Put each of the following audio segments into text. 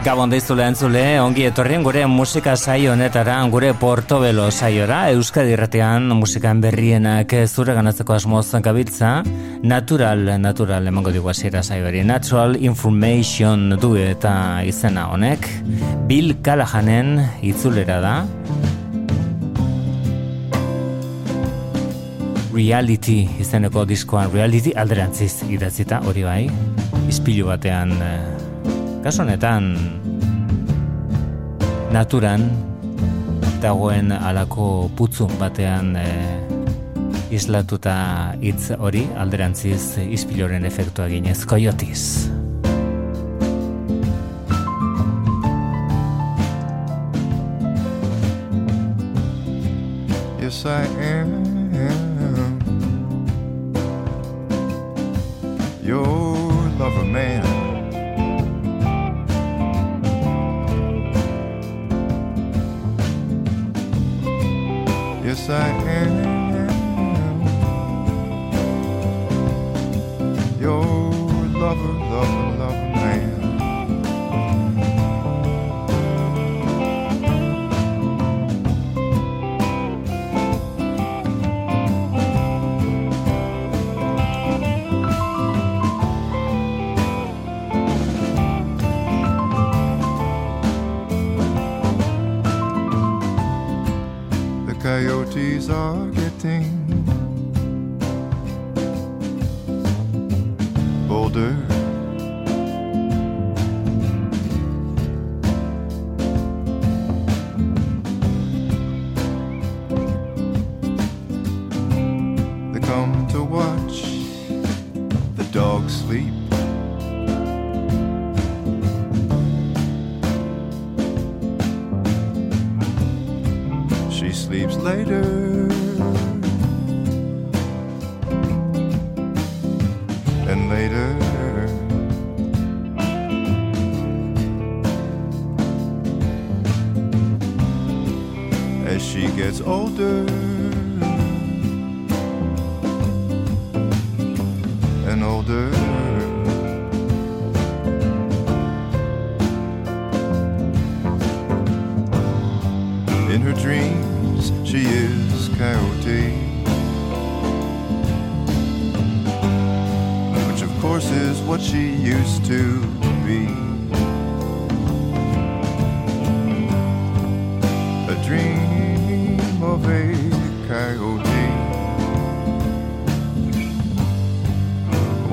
Gabon deizule entzule, ongi etorrien gure musika saio honetara, gure portobelo saiora, Euskadi irratean musikan berrienak zure ganatzeko asmoz gabiltza, natural, natural, emango dugu hasiera saioari, natural information du eta izena honek, Bill Callahanen itzulera da, Reality izeneko diskoan, reality alderantziz idatzita, hori bai, izpilu batean Kaso honetan naturan dagoen alako putzu batean e, islatuta hitz hori alderantziz ispiloren efektua ginez koiotiz. Yes, I am.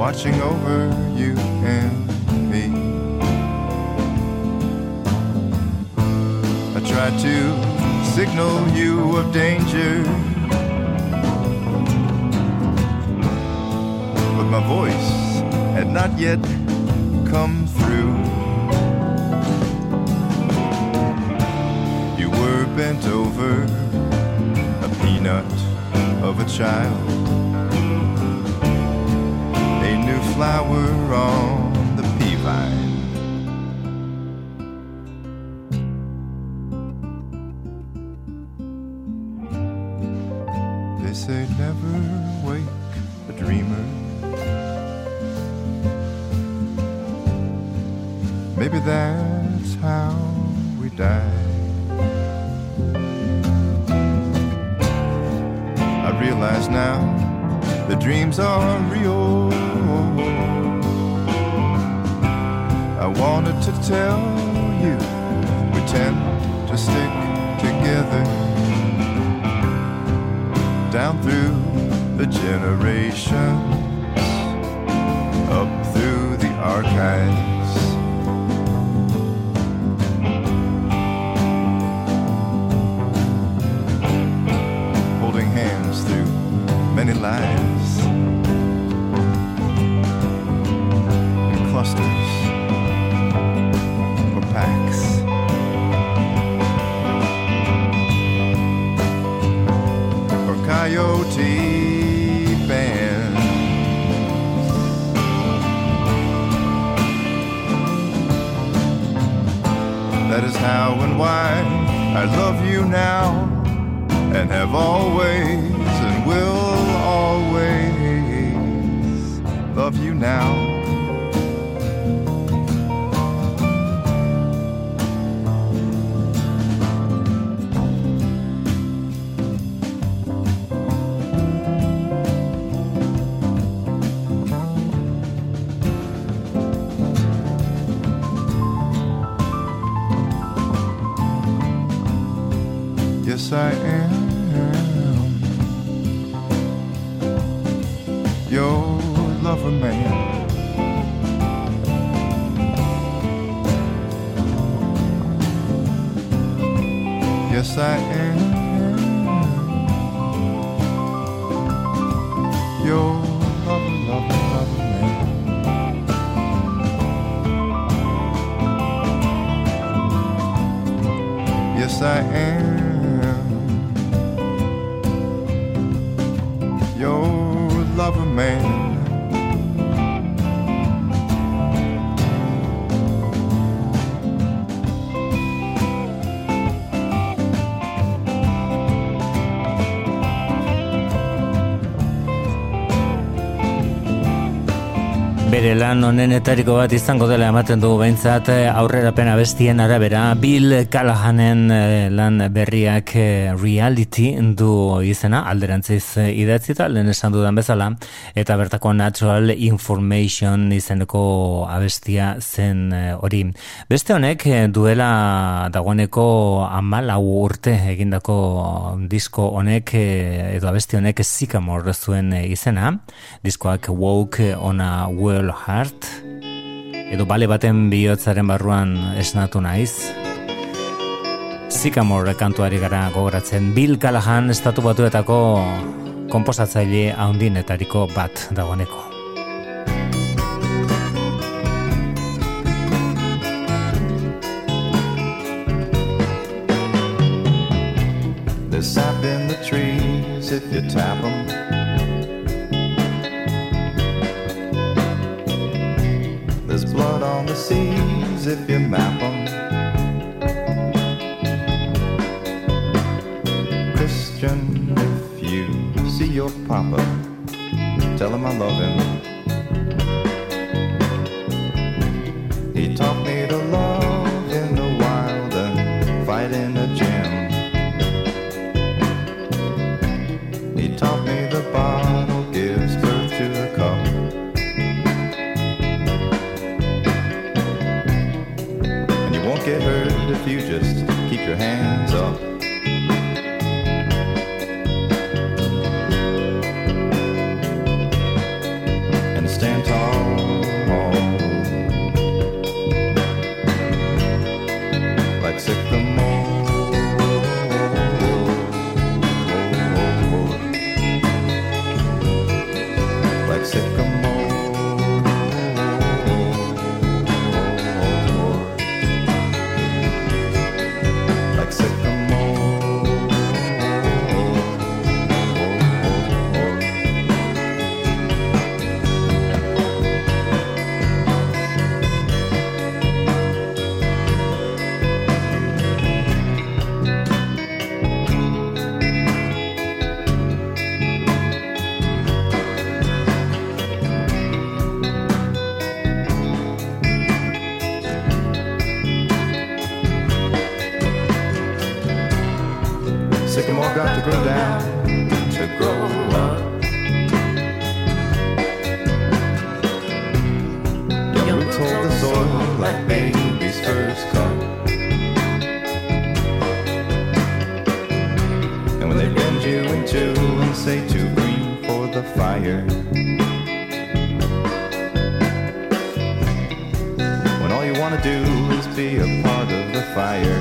Watching over you and me. I tried to signal you of danger. But my voice had not yet come through. You were bent over, a peanut of a child, flower on Bere lan honenetariko bat izango dela ematen dugu behintzat eh, aurrera pena bestien arabera Bill Callahanen eh, lan berriak eh, reality du izena alderantziz idatzi eta lehen esan dudan bezala eta bertako natural information izeneko abestia zen hori. Beste honek duela dagoeneko amalau urte egindako disko honek edo abesti honek zikamor zuen izena diskoak woke on a world Heart edo bale baten bihotzaren barruan esnatu naiz. Sycamore kantuari gara gogoratzen. Bill Callahan estatu batuetako komposatzaile haundinetariko bat dagoeneko. There's sap in the trees if you tap them blood on the seas if you map them. Christian, if you see your papa, tell him I love him. He taught me to love in the wild and fight in the If you Just keep your hands. the fire. When all you want to do is be a part of the fire.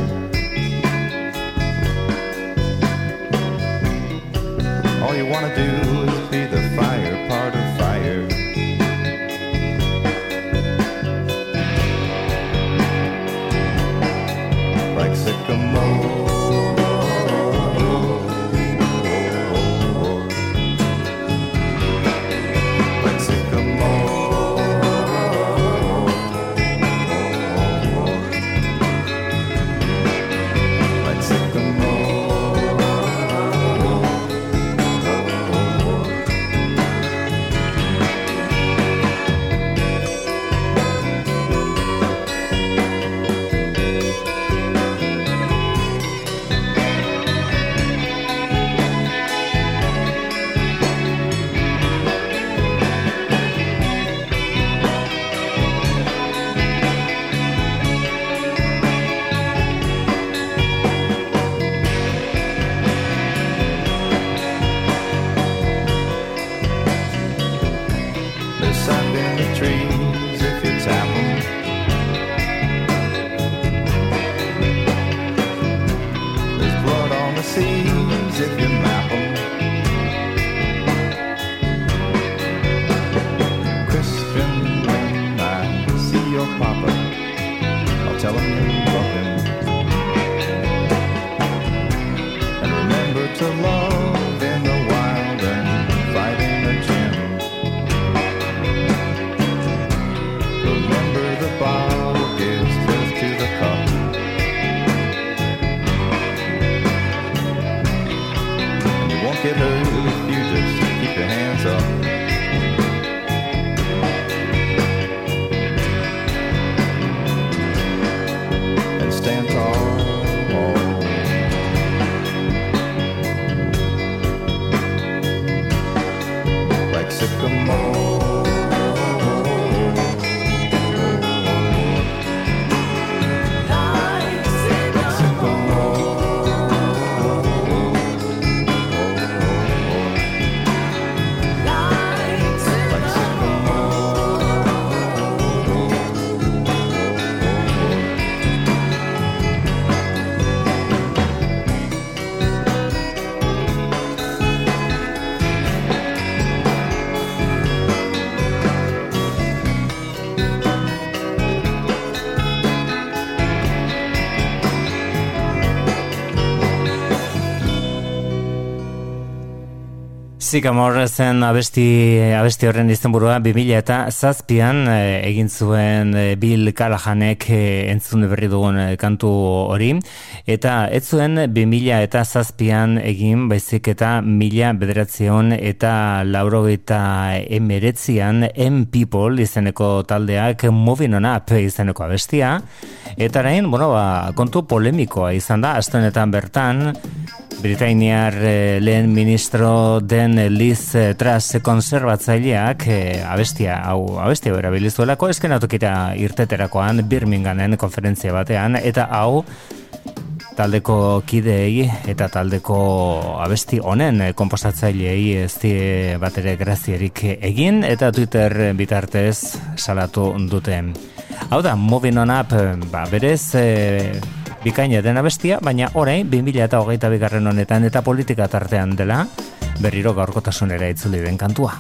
All you want to do Sikamor zen abesti, abesti horren izenburua 2000 eta zazpian eh, egin zuen eh, Bill Callahanek eh, entzun berri dugun kantu hori. Eta ez zuen 2000 eta zazpian egin baizik eta mila bederatzion eta laurogeita emeretzian M People izeneko taldeak Moving On Up izeneko abestia. Eta orain, bueno, ba, kontu polemikoa izan da, astonetan bertan Britainiar eh, lehen ministro den Liz eh, Truss konservatzaileak eh, abestia, hau abestia bera bilizuelako eskenatokita irteterakoan Birminghamen konferentzia batean eta hau taldeko kideei eta taldeko abesti honen komposatzailei ez die bat ere grazierik egin eta Twitter bitartez salatu duten. Hau da, moving on up, ba, berez, bikaina dena bestia, baina orain 2000 eta hogeita bigarren honetan eta politika tartean dela berriro gaurkotasunera itzuli den kantua.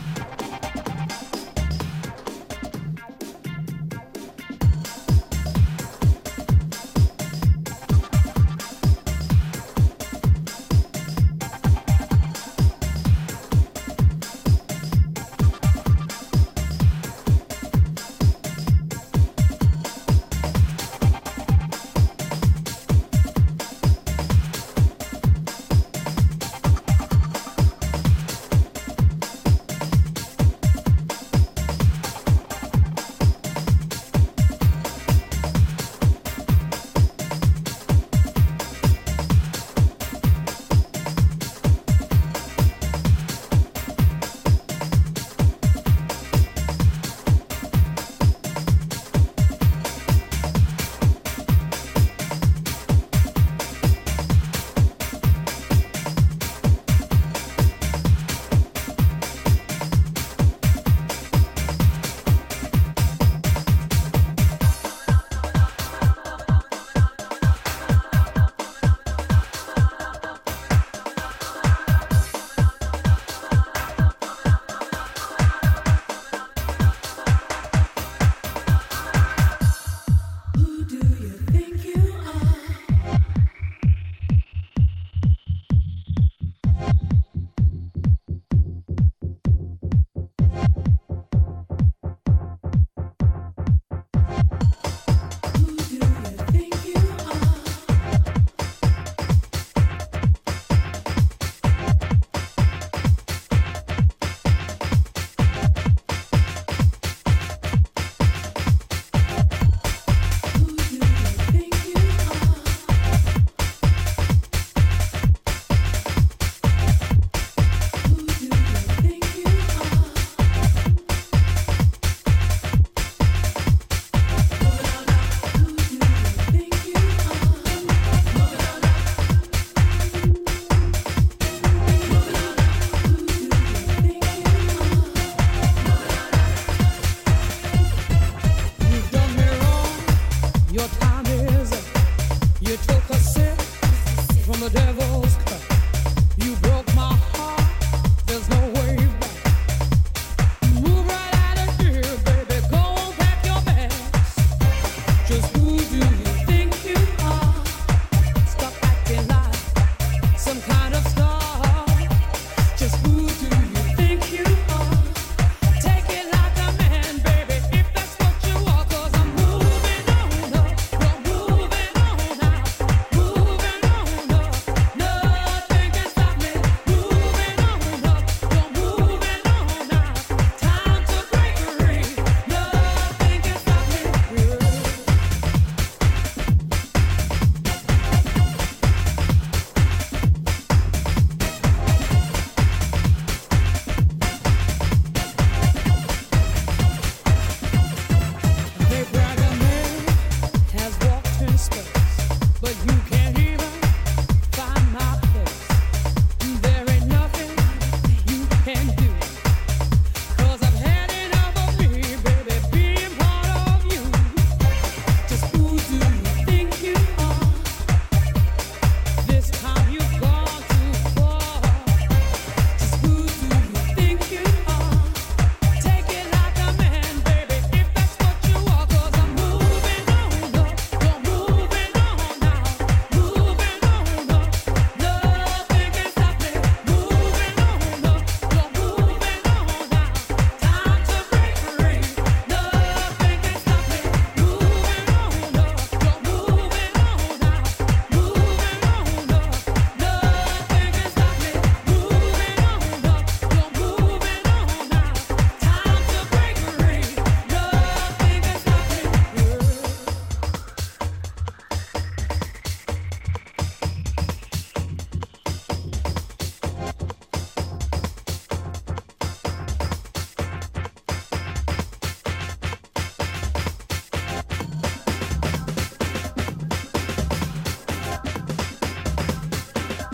just woo.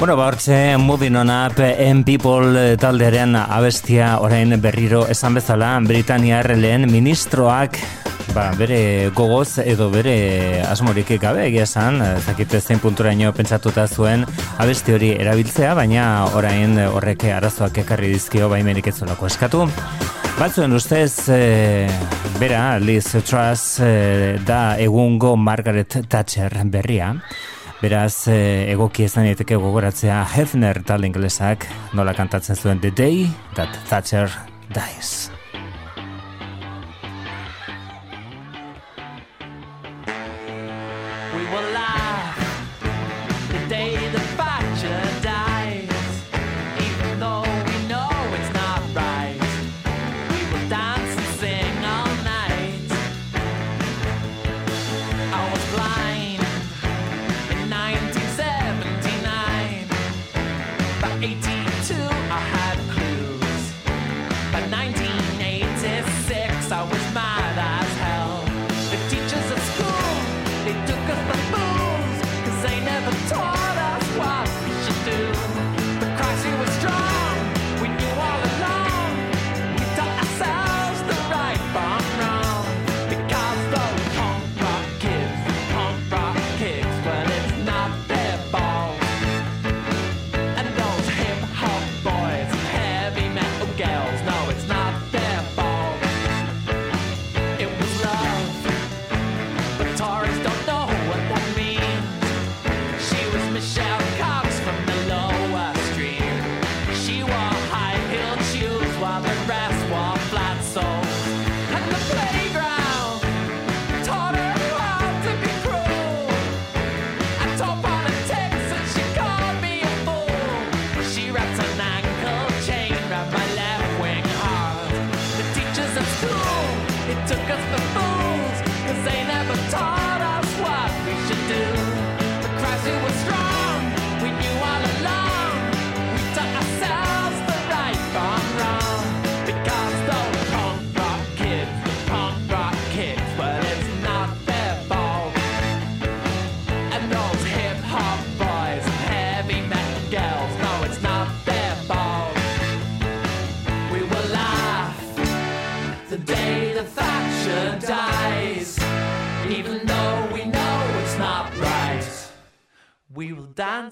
Bueno, bortze, moving on up, M People taldearen abestia orain berriro esan bezala, Britaniar lehen ministroak ba, bere gogoz edo bere asmorik gabe egia esan, zakite zein punturaino pentsatuta zuen abesti hori erabiltzea, baina orain horrek arazoak ekarri dizkio baimenik ez zolako eskatu. Batzuen ustez, e, bera, Liz Truss e, da egungo Margaret Thatcher berria. Beraz, e, egoki ezan daiteke gogoratzea Hefner tal inglesak nola kantatzen zuen The Day That Thatcher Dies.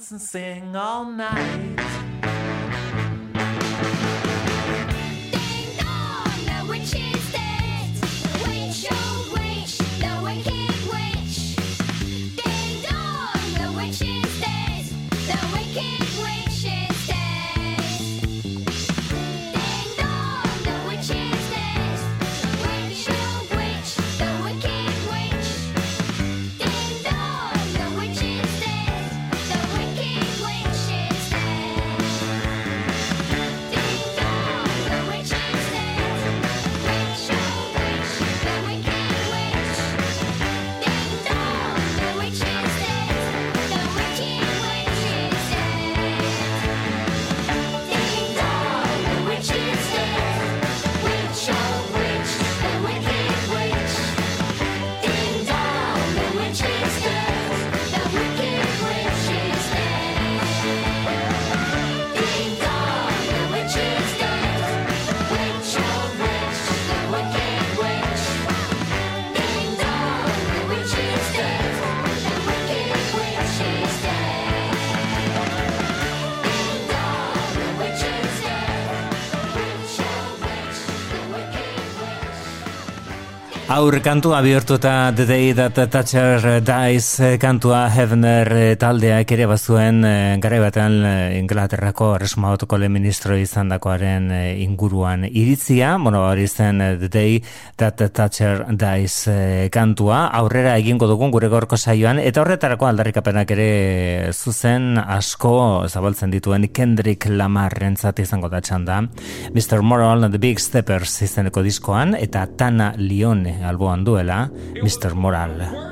Dance and sing all night. Aur kantua bihurtuta The Day That Thatcher Dies kantua Heavener taldeak ere bazuen eh, gare batean eh, Inglaterrako resuma le ministro izan dakoaren eh, inguruan iritzia, bueno, hori zen The Day That Thatcher Dies kantua, aurrera egingo dugun gure gorko saioan, eta horretarako aldarrikapenak ere zuzen asko zabaltzen dituen Kendrick Lamar rentzat izango da txanda, Mr. Moral and the Big Steppers izeneko diskoan, eta Tana Lione alboan duela Mr. Moral.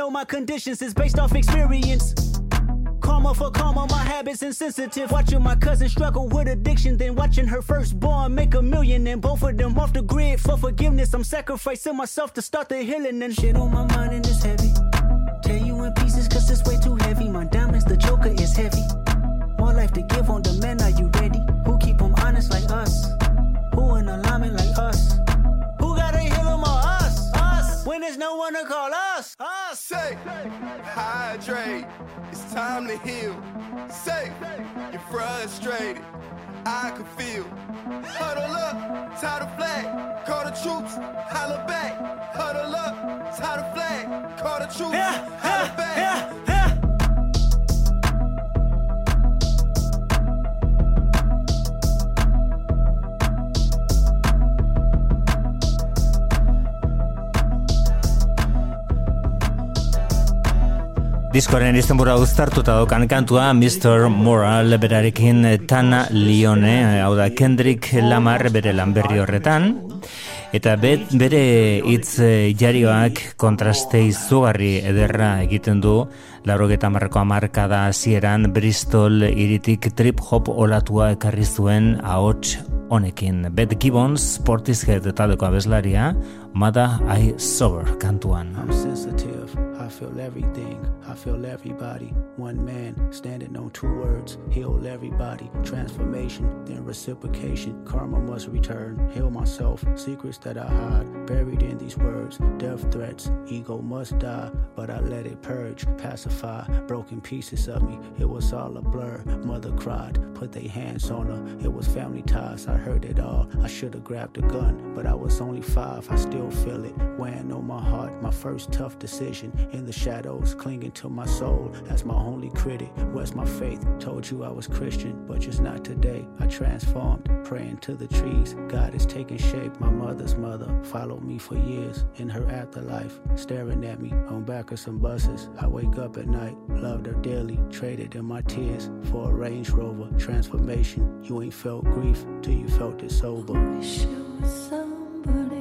Know my conditions is based off experience. Karma for karma, my habits insensitive. Watching my cousin struggle with addiction, then watching her firstborn make a million, and both of them off the grid for forgiveness. I'm sacrificing myself to start the healing, and shit on my mind Diskoren izenbura uztartuta daukan kantua Mr. Moral berarekin Tana Lione, hau da Kendrick Lamar bere lan berri horretan. Eta bet, bere hitz eh, jarioak kontraste izugarri ederra egiten du laurogeta marreko amarkada hasieran Bristol iritik trip hop olatua ekarri zuen ahots honekin. Bet Gibbons, Portishead taldeko abeslaria, Mada I Sober kantuan. I'm sensitive. I feel everything. I feel everybody. One man standing on two words. Heal everybody. Transformation, then reciprocation. Karma must return. Heal myself. Secrets that I hide. Buried in these words. Death threats. Ego must die. But I let it purge. Pacify. Broken pieces of me. It was all a blur. Mother cried. Put their hands on her. It was family ties. I heard it all. I should have grabbed a gun. But I was only five. I still feel it. Weighing on my heart. My first tough decision. In the shadows. Clinging to my soul. As my only critic. Where's my faith? Told you I was Christian. But just not today. I transformed. Praying to the trees. God is taking shape. My mother's mother followed me for years. In her afterlife. Staring at me on back of some buses. I wake up at night. Loved her dearly. Traded in my tears for a Range Rover. Transformation. You ain't felt grief till you felt it sober. Wish somebody,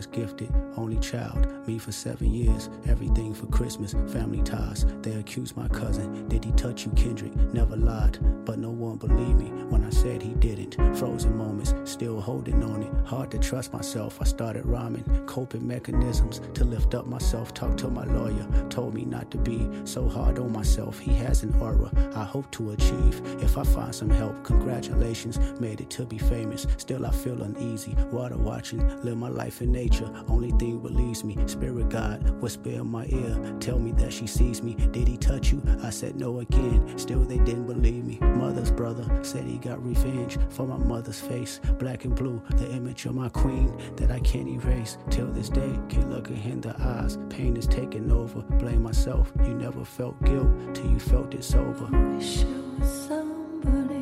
was gifted only child. Me for seven years, everything for Christmas, family ties. They accused my cousin. Did he touch you, Kendrick? Never lied, but no one believed me when I said he didn't. Frozen moments, still holding on it. Hard to trust myself. I started rhyming, coping mechanisms to lift up myself. Talked to my lawyer, told me not to be so hard on myself. He has an aura I hope to achieve. If I find some help, congratulations, made it to be famous. Still, I feel uneasy. Water watching, live my life in nature. Only thing relieves me. Spirit God, whisper in my ear, tell me that she sees me. Did he touch you? I said no again. Still, they didn't believe me. Mother's brother said he got revenge for my mother's face. Black and blue, the image of my queen that I can't erase. Till this day, can't look her in the eyes. Pain is taking over. Blame myself. You never felt guilt till you felt it sober. wish it was somebody,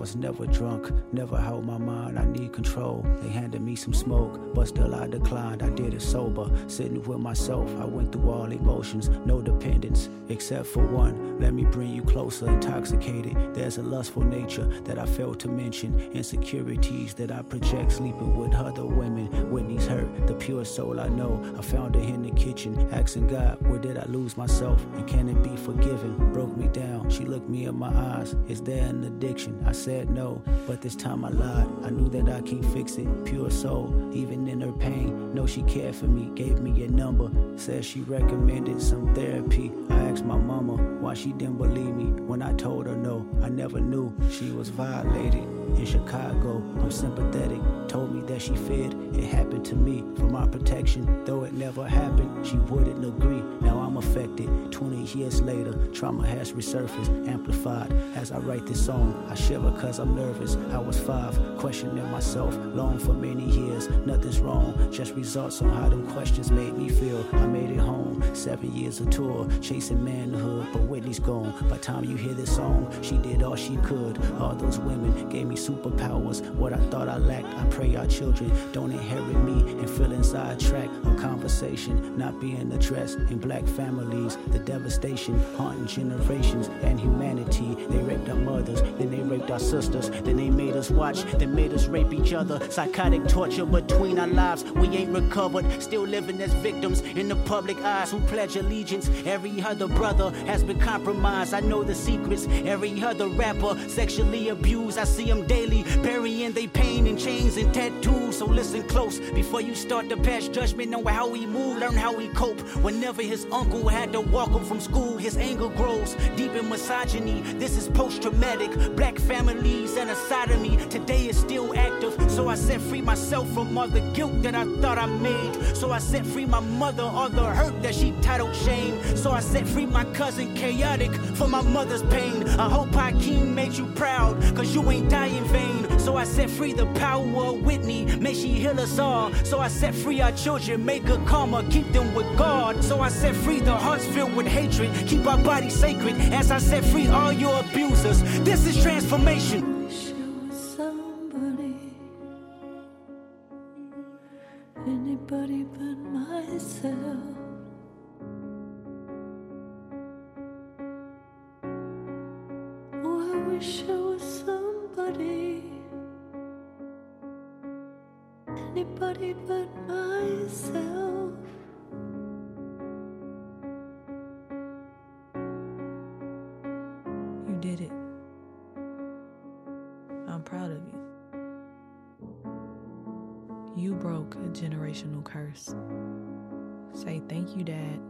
was never drunk, never held my mind. I need control. They handed me some smoke, but still I declined. I did it sober, sitting with myself. I went through all emotions, no dependence, except for one. Let me bring you closer, intoxicated. There's a lustful nature that I failed to mention, insecurities that I project, sleeping with other women. Whitney's hurt, the pure soul I know. I found her in the kitchen, asking God, where did I lose myself? And can it be forgiven? Broke me down. She looked me in my eyes. Is there an addiction? I said no, but this time I lied. I knew that I can't fix it. Pure soul, even in her pain. Know she cared for me, gave me a number. Said she recommended some therapy. I asked my mama why she didn't believe me when I told her no. I never knew she was violated. In Chicago, I'm sympathetic. Told me that she feared it happened to me for my protection. Though it never happened, she wouldn't agree. Now I'm affected. 20 years later, trauma has resurfaced, amplified. As I write this song, I shiver cause I'm nervous. I was five, questioning myself, long for many years. Nothing's wrong, just results on how them questions made me feel. I made it home, seven years of tour, chasing manhood, but Whitney's gone. By time you hear this song, she did all she could. All those women gave me superpowers. What I thought I lacked, I pray our children don't inherit me and feel inside track of conversation not being addressed in black families. The devastation haunting generations and humanity. They raped our mothers, then they raped our sisters, then they made us watch, then made us rape each other. Psychotic torture between our lives. We ain't recovered, still living as victims in the public eyes who pledge allegiance. Every other brother has been compromised. I know the secrets. Every other rapper sexually abused. I see them daily, burying their pain in chains and tattoos. So listen close before you start to pass judgment on how he move, learn how he cope. Whenever his uncle had to walk him from school, his anger grows deep in misogyny. This is post-traumatic. Black families and a side of me today is still active. So I set free myself from all the guilt that I thought I made. So I set free my mother, all the hurt that she titled shame. So I set free my cousin chaotic for my mother's pain. I hope Hakeem made you proud, cause you ain't die in vain. So I set free the power of Whitney, may she heal us all. So I set free our children, make good karma, keep them with God. So I set free the hearts filled with hatred, keep our bodies sacred. As I set free all your abusers, this is transformation. Anybody but myself. Oh, I wish it was somebody, anybody anybody but myself. You did it. I'm proud of you. You broke a generational curse. Say thank you, Dad.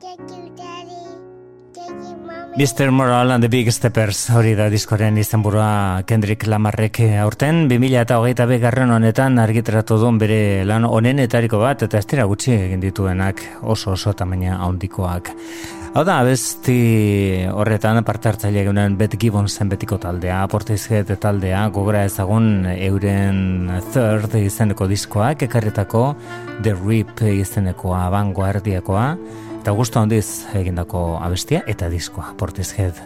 Thank you, Daddy. Mr. Moral and the Big Steppers hori da diskoren izenburua Kendrick Lamarrek aurten 2000 eta hogeita begarren honetan argitaratu duen bere lan onenetariko bat eta ez gutxi egin dituenak oso oso tamaina handikoak. Hau da, abesti horretan parte hartzaile egunen Bet Gibbonsen betiko taldea, Portishead taldea, gogora ezagun euren third izeneko diskoak, ekarretako The Rip izenekoa, vanguardiakoa, Eta gustu handiz egindako abestia eta diskoa, Portishead.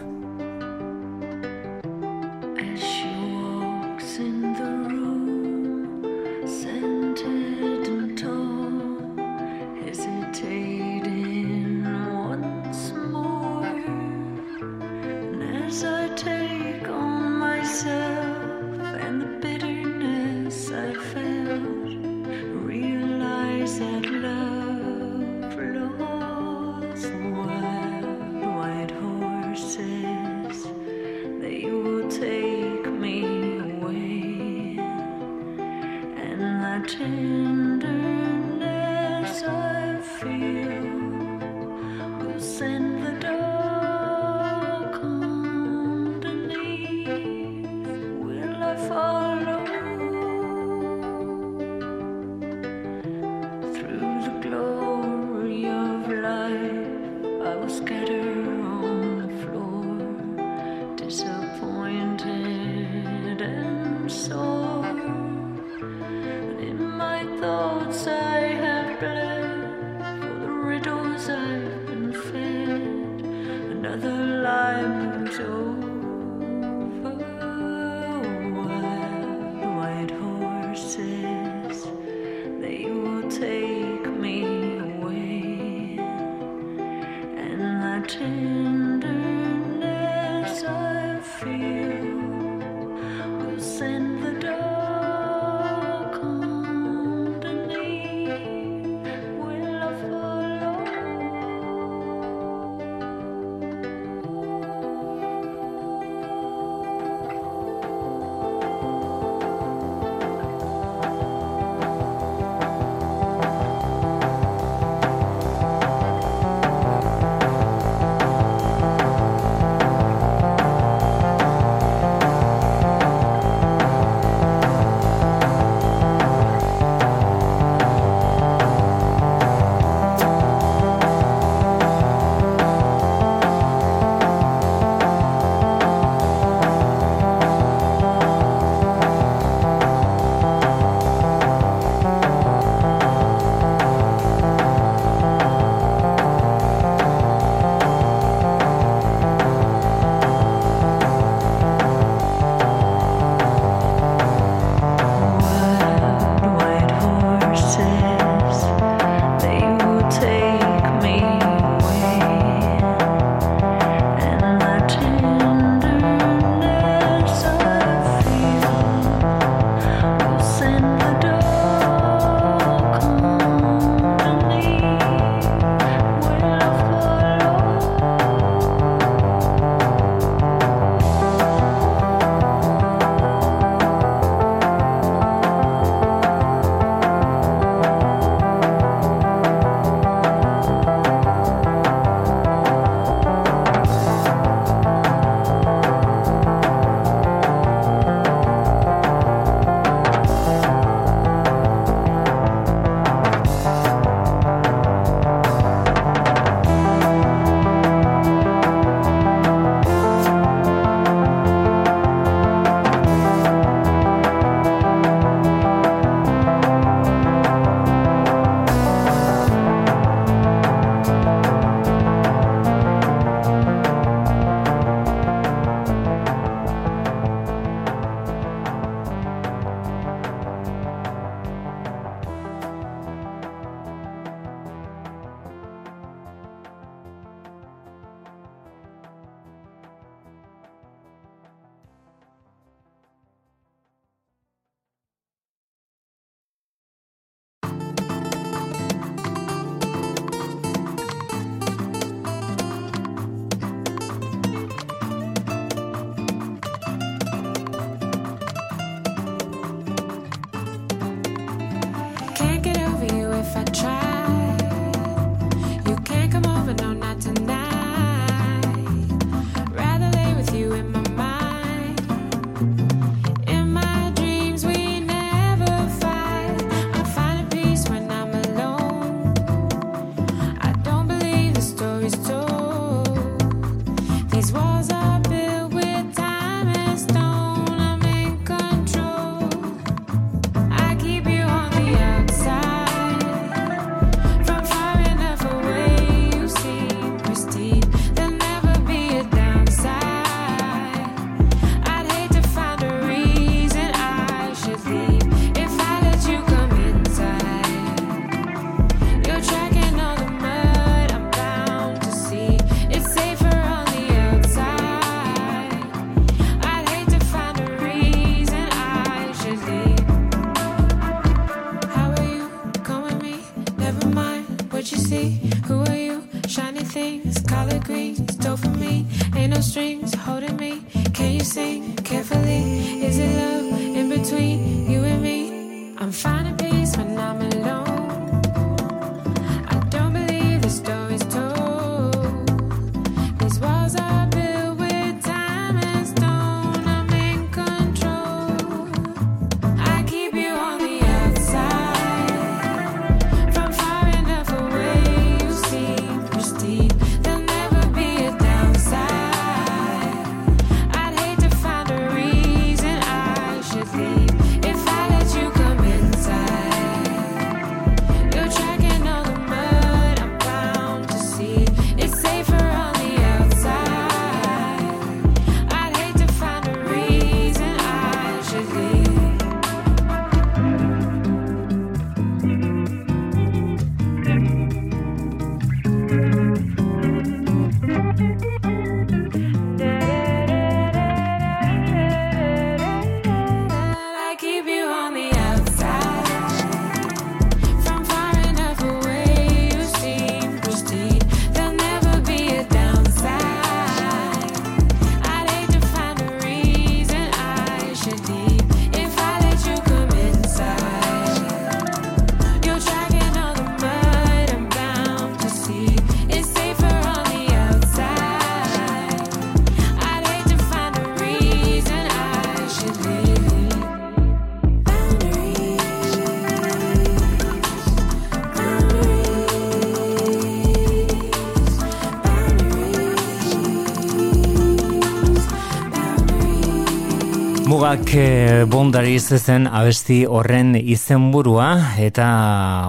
Mugak eh, bondari zen abesti horren izenburua eta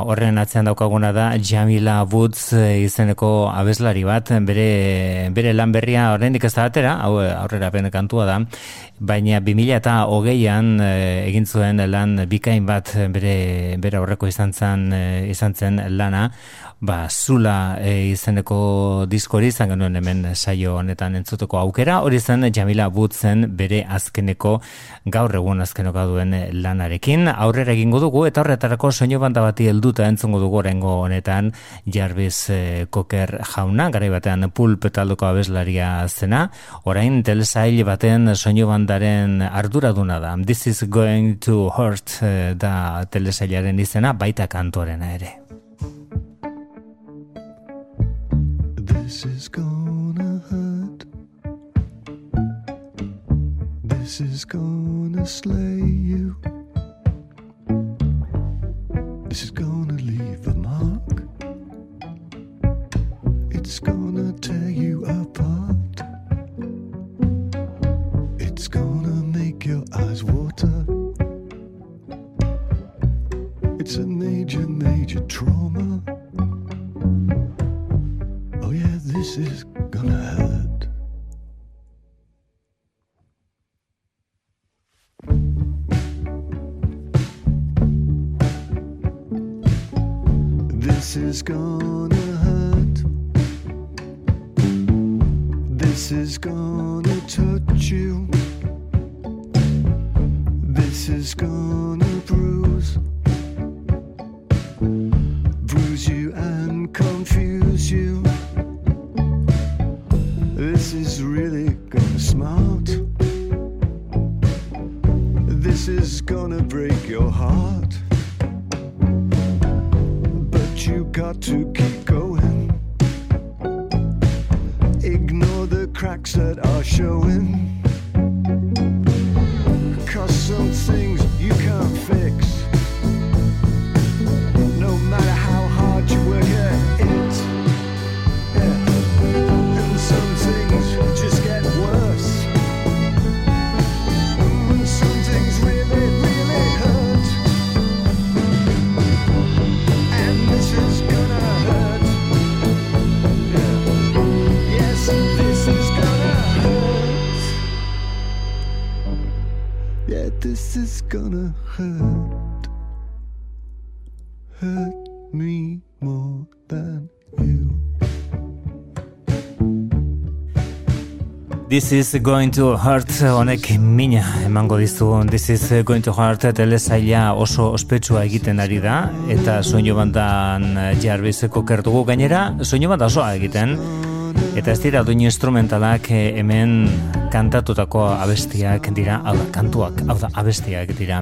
horren atzean daukaguna da Jamila Woods eh, izeneko abeslari bat. Bere, bere lan berria horrendik ez da atera, hau eh, aurrera pen kantua da, baina 2000 eta hogeian egin zuen lan bikain bat bere, bere aurreko izan zen, izan zen lana, ba, zula e, izeneko diskori izan genuen hemen saio honetan entzuteko aukera, hori zen Jamila Woodsen bere azkeneko gaur egun azkeneko duen lanarekin, aurrera egingo dugu eta horretarako soinu banda bati helduta entzungo dugu orengo honetan Jarvis e, Cocker jauna, garai batean pulp taldoko abeslaria zena, orain telesail baten soinu bandaren arduraduna da. This is going to hurt e, da telesailaren izena, baita kantuarena ere. This is gonna hurt. This is gonna slay you. This is gonna leave a mark. It's gonna tear you apart. It's gonna make your eyes water. It's a major, major trauma. This is gonna hurt. This is gonna hurt. This is gonna touch you. This is gonna bruise. Bruise you and confuse you. This is really gonna smart. This is gonna break your heart. But you got to keep going. Ignore the cracks that are showing. This is going to hurt honek mina emango dizu This is going to hurt telesaila oso ospetsua egiten ari da eta soinu bandan jarbizeko kertugu gainera soinu banda osoa egiten Eta ez dira doinu instrumentalak eh, hemen kantatutako abestiak dira, hau da, kantuak, hau da, abestiak dira.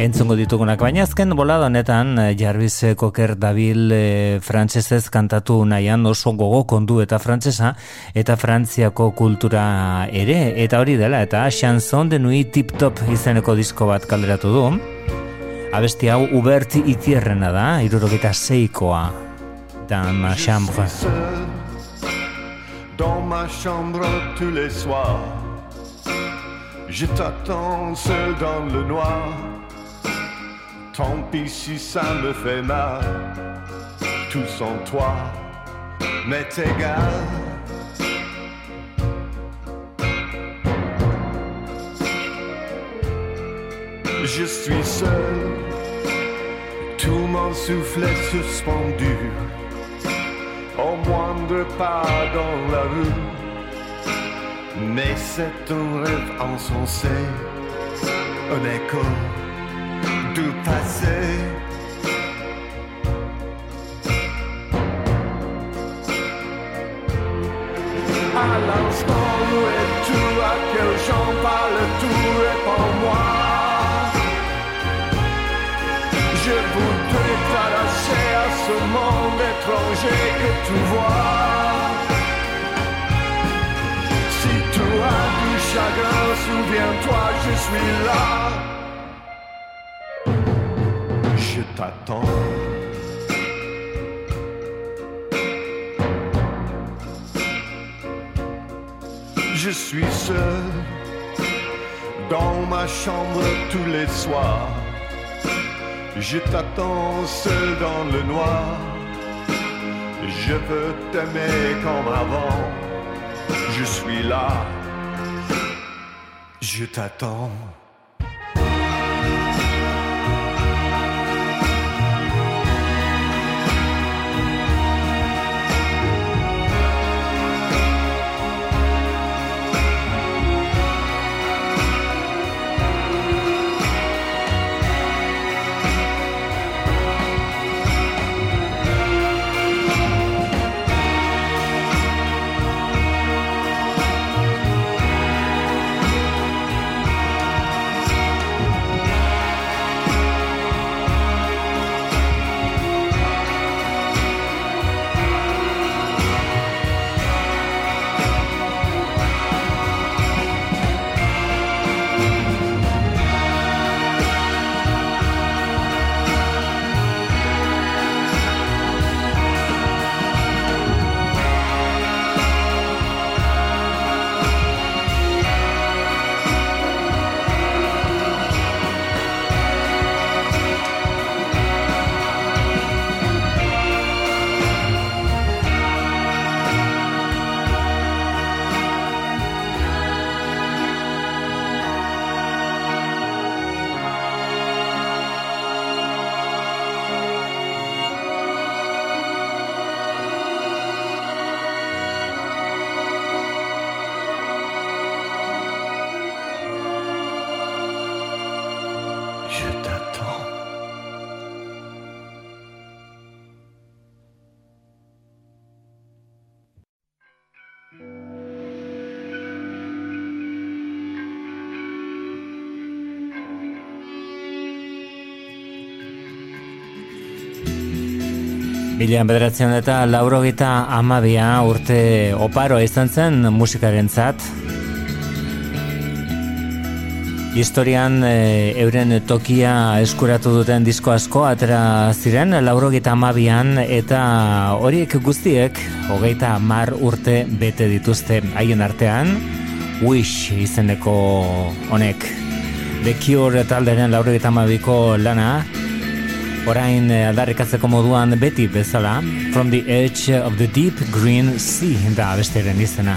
Entzungo ditugunak, baina azken bolada honetan eh, Jarvis Koker dabil e, frantsesez kantatu nahian oso gogo kondu eta frantsesa eta frantziako kultura ere, eta hori dela, eta chanson de nuit tip top izeneko disko bat kalderatu du. Abesti hau Hubert Itierrena da, irurogeta seikoa. Dans ma chambre. Dans ma chambre tous les soirs. Je t'attends seul dans le noir. Tant pis si ça me fait mal. Tout sans toi m'est égal. Je suis seul, tout mon souffle est suspendu au moindre pas dans la rue. Mais c'est un rêve insensé, un écho du passé. À l'instant où es-tu, à quel chant parle tout, réponds-moi. Je voudrais t'arracher à ce monde étranger que tu vois. Si tu as du chagrin, souviens-toi, je suis là. Je t'attends. Je suis seul dans ma chambre tous les soirs. Je t'attends seul dans le noir. Je veux t'aimer comme avant. Je suis là. Je t'attends. Mila bederatzen eta laurogita amabia urte oparoa izan zen musikarentzat. Historian e, euren tokia eskuratu duten disko asko atera ziren laurogita amabian eta horiek guztiek hogeita mar urte bete dituzte haien artean. Wish izeneko honek. The Cure talderen laurogita amabiko lana Orain eh, aldarrikatzeko moduan beti bezala From the Edge of the Deep Green Sea da besteren izena.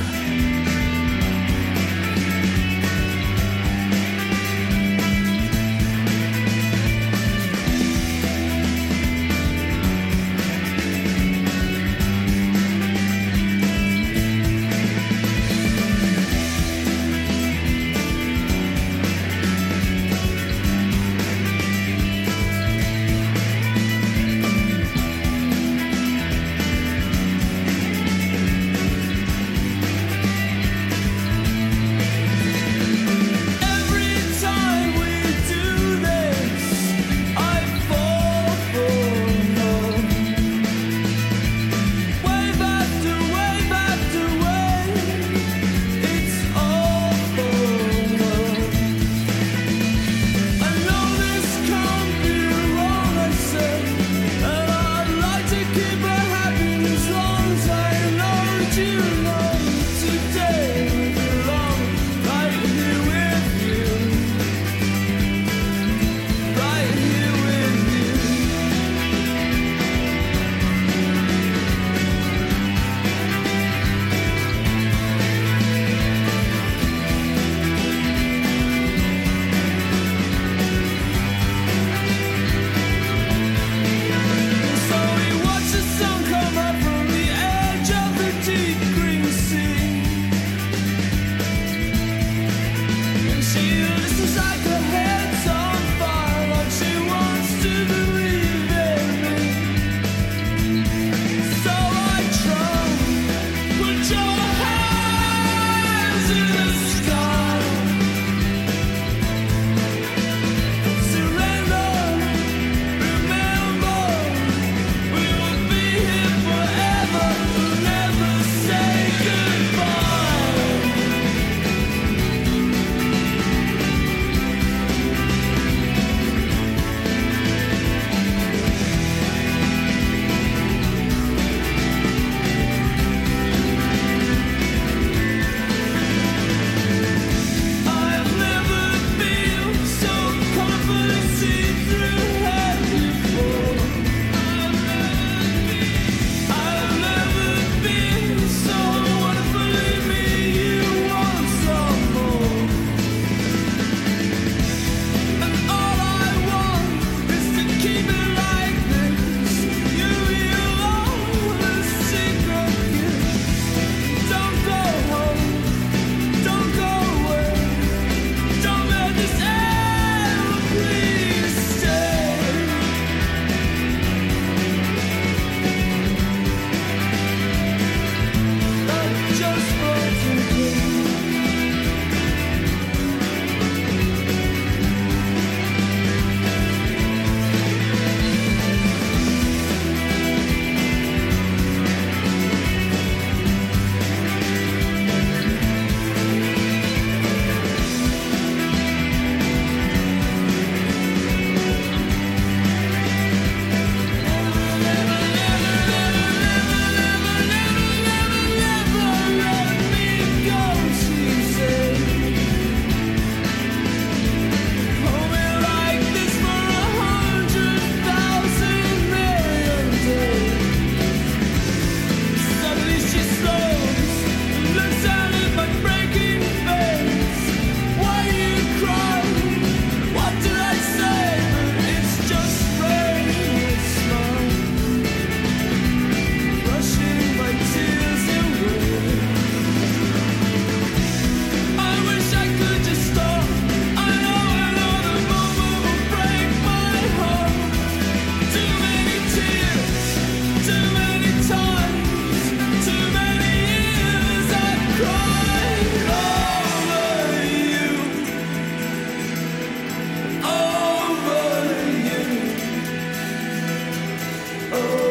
you.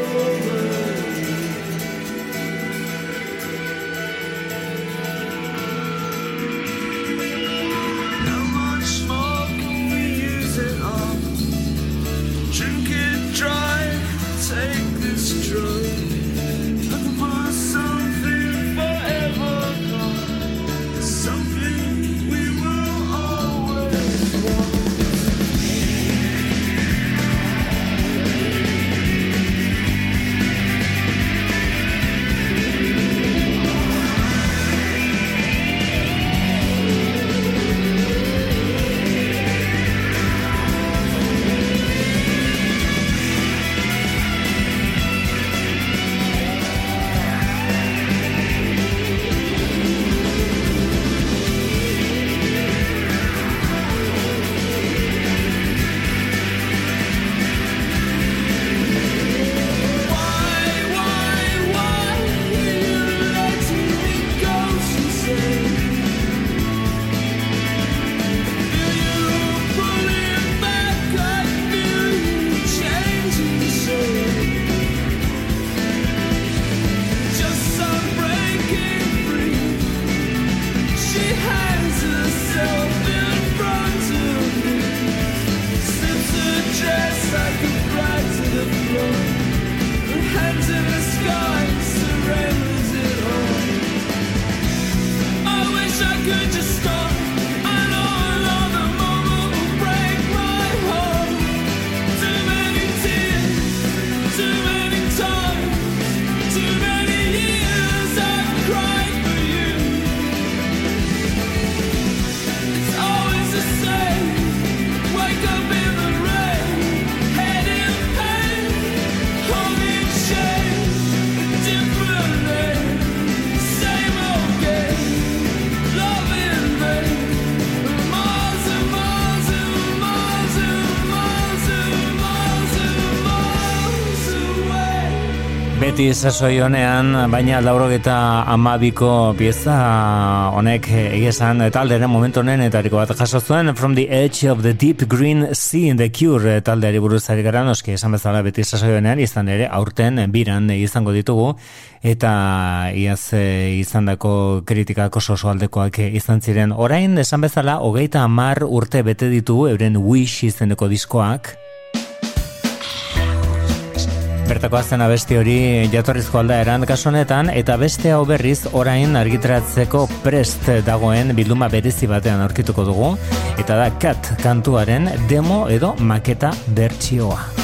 Beti sasoi honean, baina laurogeta amabiko pieza honek egizan talderen momentu honen etariko bat jaso zuen From the Edge of the Deep Green Sea in the Cure taldeari buruz ari gara noski esan bezala beti sasoi honean izan ere aurten biran izango ditugu eta iaz eh, izandako kritikak oso oso aldekoak izan ziren. Orain esan bezala hogeita amar urte bete ditugu euren Wish izeneko diskoak Bertako azten abesti hori jatorrizko aldaeran kasu honetan eta beste hau berriz orain argitaratzeko prest dagoen bilduma berezi batean aurkituko dugu eta da Cat kantuaren demo edo maketa bertsioa.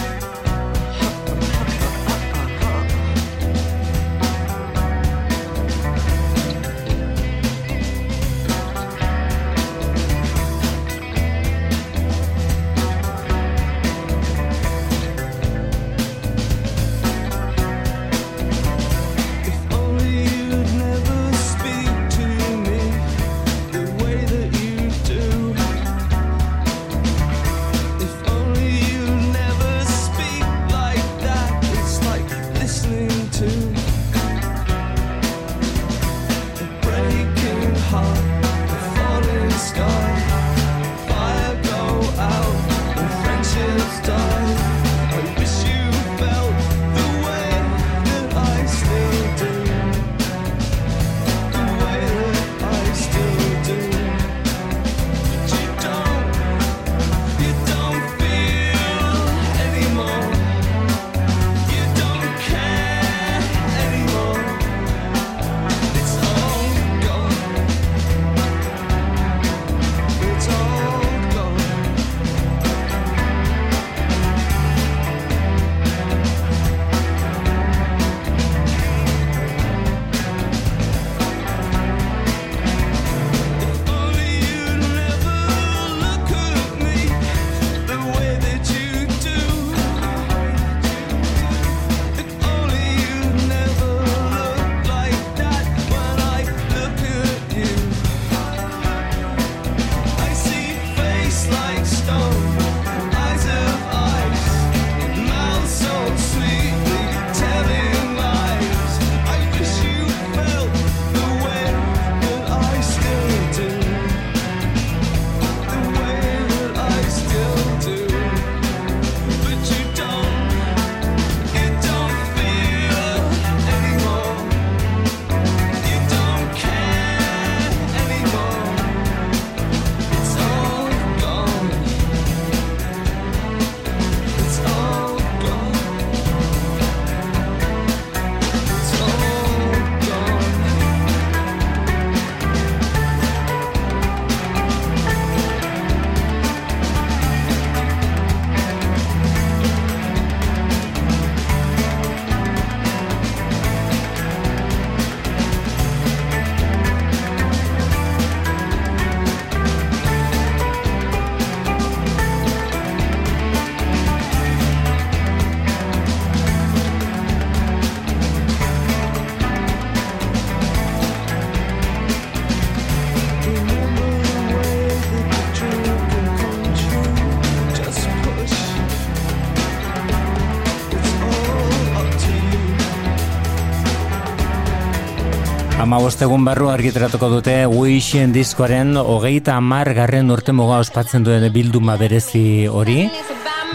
Ama egun barru argitaratuko dute Wishen diskoaren hogeita amar garren urte muga ospatzen duen bilduma berezi hori.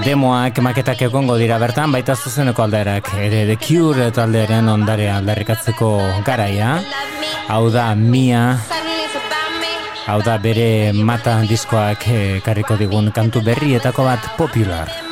Demoak maketak egongo dira bertan, baita zuzeneko alderak, ere The Cure taldearen ondare aldarrikatzeko garaia. Hau da Mia, hau da bere mata diskoak eh, karriko digun kantu berrietako bat popular.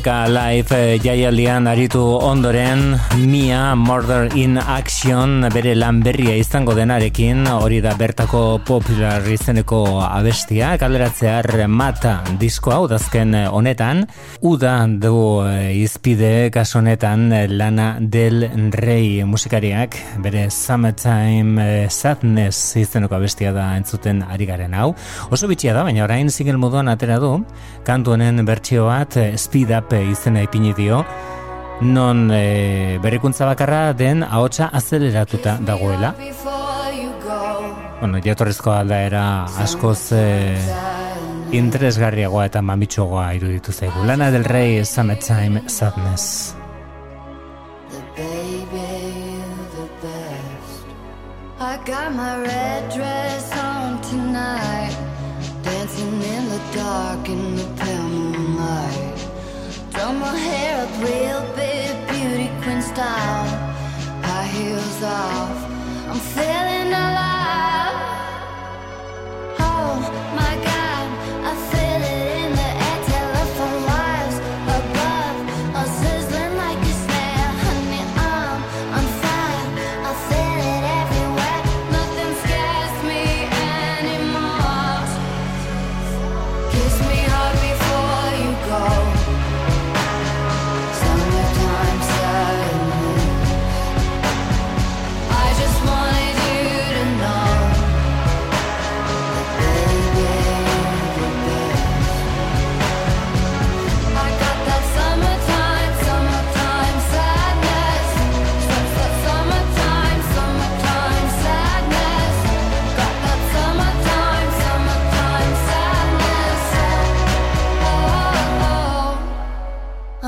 cerca Live eh, jaialdian aritu ondoren Mia Murder in Action bere lan berria izango denarekin hori da bertako popular izeneko abestia kaleratzear mata disko hau dazken honetan. Uda du eh, izpide kaso honetan eh, lana del rei musikariak bere Summertime eh, Sadness izeneko abestia da entzuten ari garen hau. Oso bitxia da baina orain single moduan atera du. Kantu honen bertsio bat eh, Speed Up izena ipini dio non eh, berrikuntza bakarra den ahotsa azeleratuta dagoela bueno, jatorrizko aldaera askoz eh, interesgarriagoa eta mamitxogoa iruditu zaigu Lana del Rey Summertime Sadness. I got my red dress on tonight, dancing in the dark in the pale moonlight. Throw my hair up real big, beauty queen style. High heels off, I'm feeling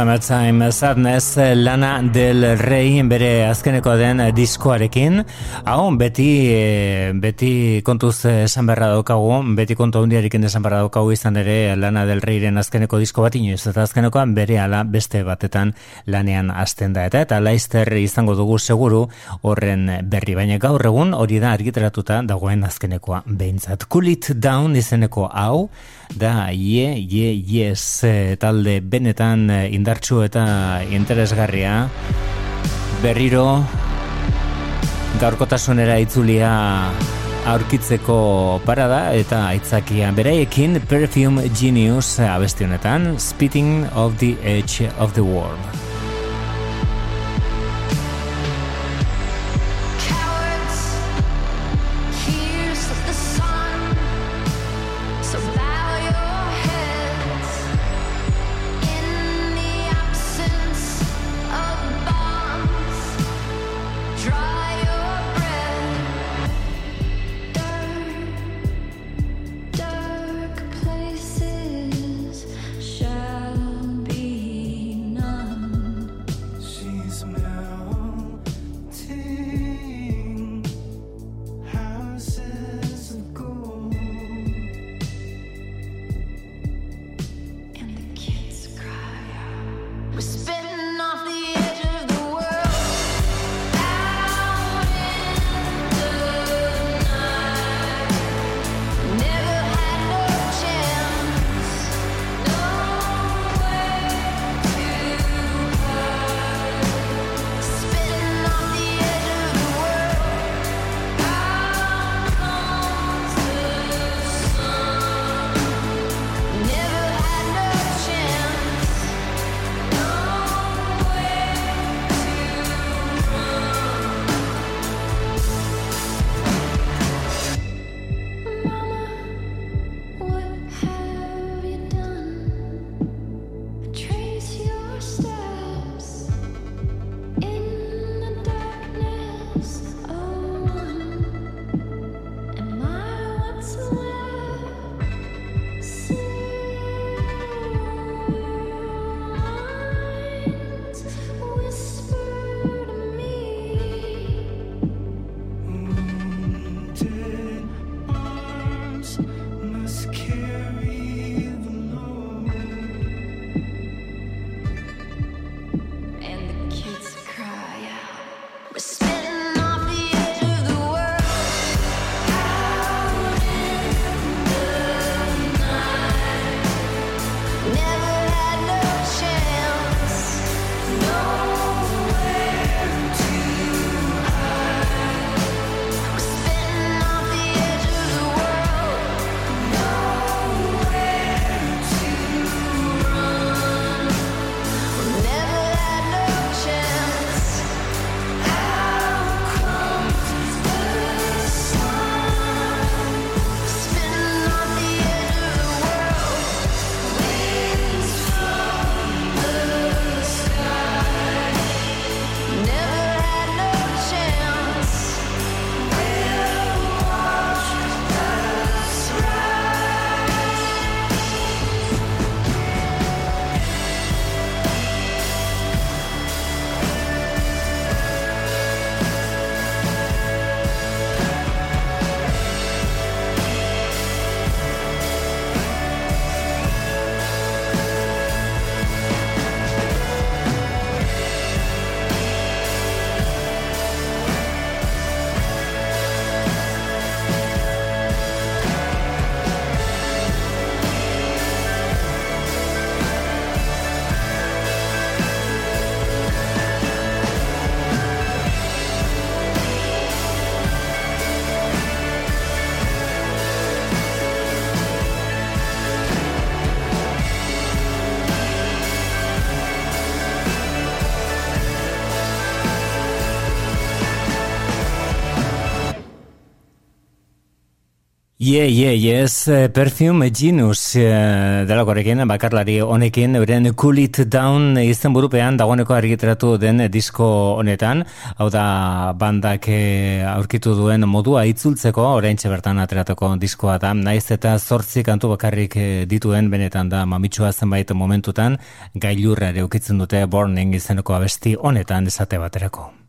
Summertime Sadness Lana del Rey bere azkeneko den diskoarekin. Hau, beti, eh, beti kontuz esan beharra daukagu, beti kontu handiarekin esan beharra daukagu izan ere Lana del Reyren azkeneko disko bat inoiz, eta azkenekoan bere ala beste batetan lanean hasten da. Eta eta laizter izango dugu seguru horren berri, baina gaur egun hori da argitaratuta dagoen azkenekoa behintzat. Cool It Down izeneko hau, da ye, ye, yes eh, talde benetan eh, indartsu eta interesgarria. Berriro gaurkotasunera itzulia aurkitzeko parada eta aitzakia. Beraiekin Perfume Genius abesti honetan Spitting of the Edge of the World Yeah, yeah, yes, eh, Perfume Genius eh, e, delakorekin, bakarlari honekin, euren Cool It Down izten burupean dagoeneko argitratu den disko honetan, hau da bandak eh, aurkitu duen modua itzultzeko, orain bertan ateratuko diskoa da, naiz eta zortzi kantu bakarrik dituen, benetan da mamitsua zenbait momentutan, gailurra eukitzen dute Burning izeneko abesti honetan esate baterako.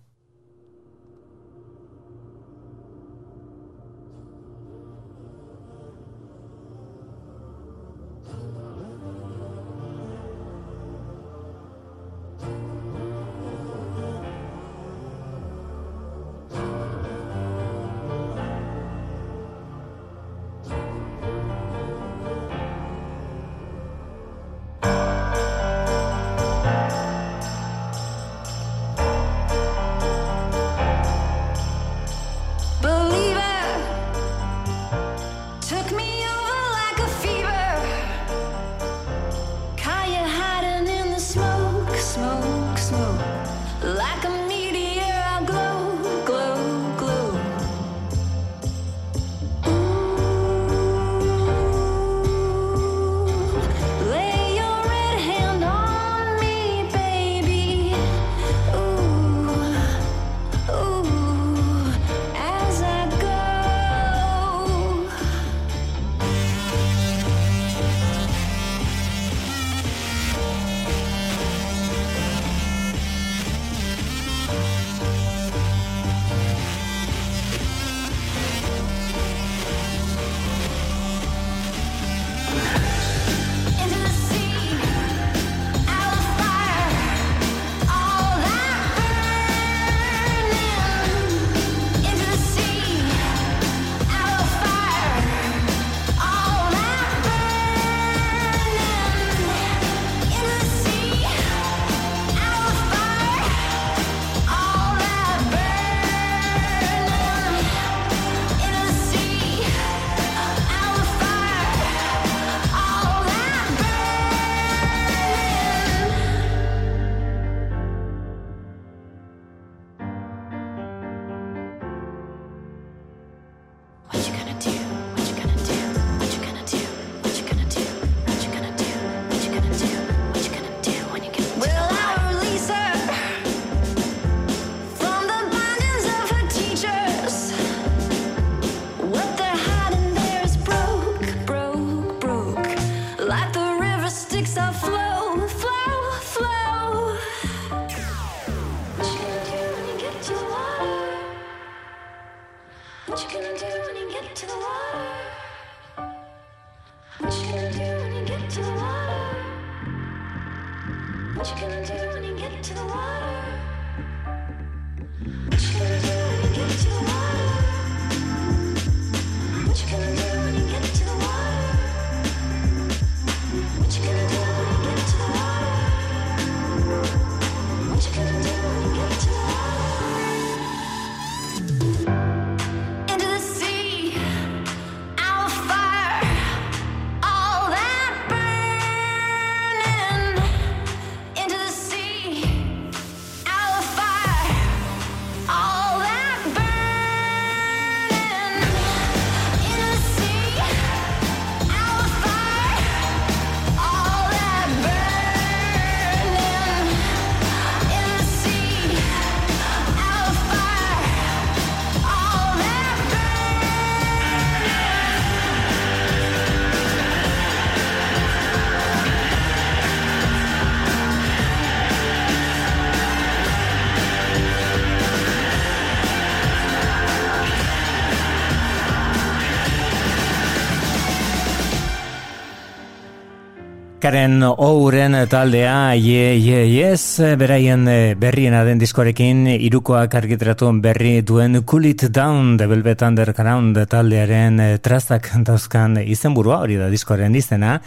Amerikaren ouren taldea Ye Ye Yes beraien eh, berriena den diskorekin irukoak argitratu berri duen Cool It Down The Velvet Underground taldearen eh, trazak dauzkan izenburua hori da diskoren izena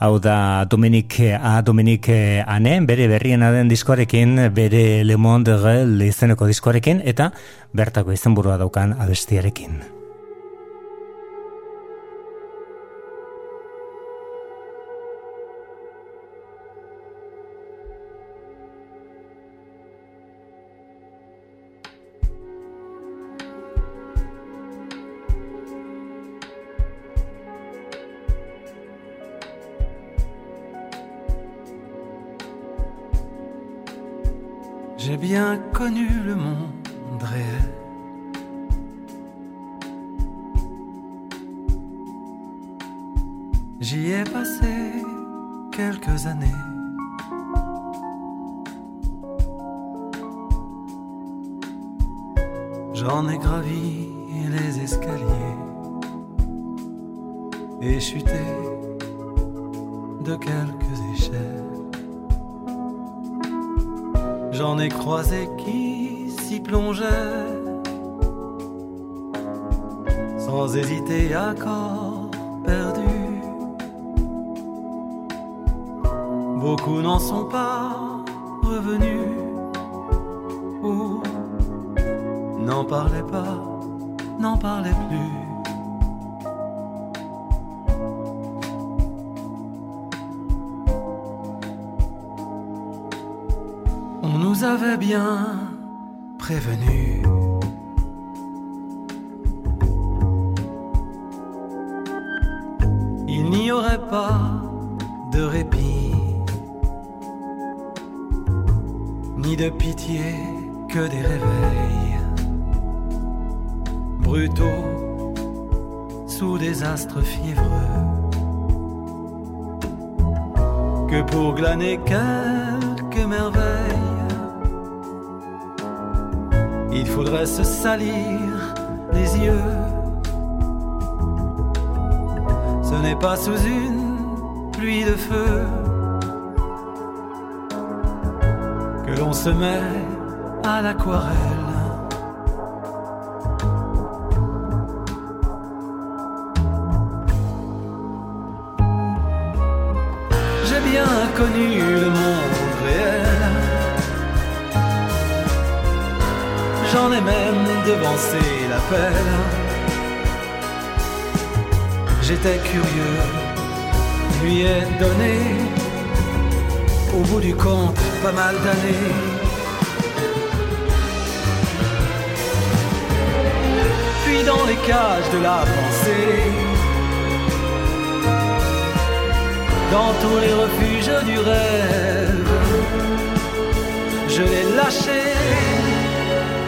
hau da Dominik A. Dominik eh, Ane bere berriena den diskorekin bere Le Monde Girl izeneko diskorekin eta bertako izenburua daukan abestiarekin J'ai bien connu le monde réel. J'y ai passé quelques années. J'en ai gravi accords perdus. Beaucoup n'en sont pas. Dans tous les refuges du rêve, je l'ai lâché,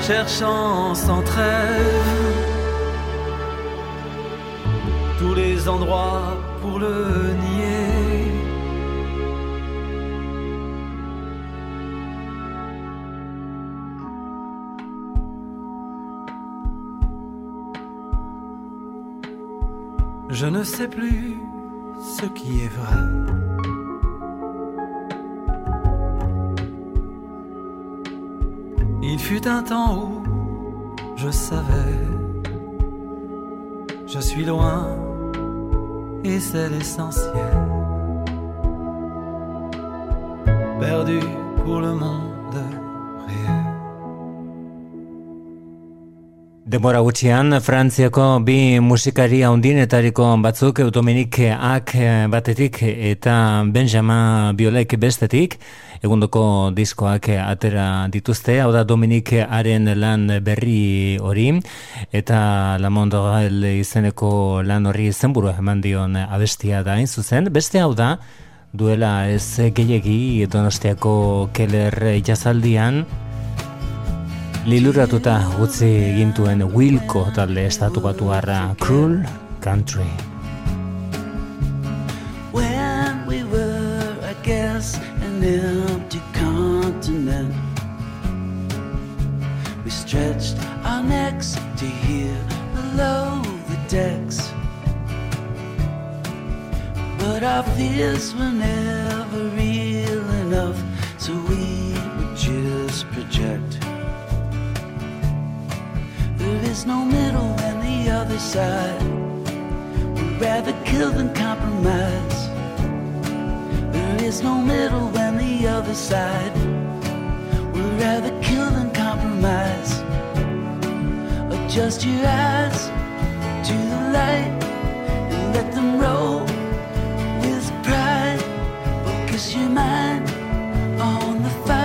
cherchant sans trêve tous les endroits pour le nier. Ne sais plus ce qui est vrai. Il fut un temps où je savais, je suis loin et c'est l'essentiel. Perdu pour le monde Demora gutxian, Frantziako bi musikari handinetariko batzuk, Dominik Ak batetik eta Benjamin Biolek bestetik, egundoko diskoak atera dituzte, hau da Dominik Haren lan berri hori, eta La Mondorel izeneko lan hori zenburu eman dion abestia da, zuzen, beste hau da, duela ez gehiegi donostiako keller jazaldian, Liluratuta utzi gintuen Wilco talde estatu batuarra Cruel Country. When we were, I guess, an empty continent. We stretched our necks to hear below the decks. But our fears were never real enough, so we would just project. There is no middle and the other side. We'd rather kill than compromise. There is no middle and the other side. We'd rather kill than compromise. Adjust your eyes to the light and let them roll with pride. Focus your mind on the fight.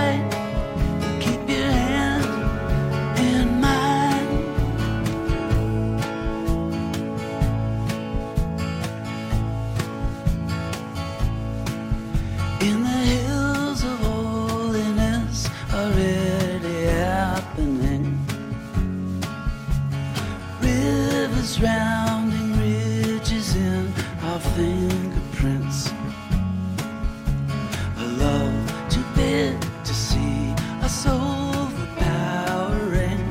surrounding ridges in our fingerprints. A love too big to see, a soul overpowering.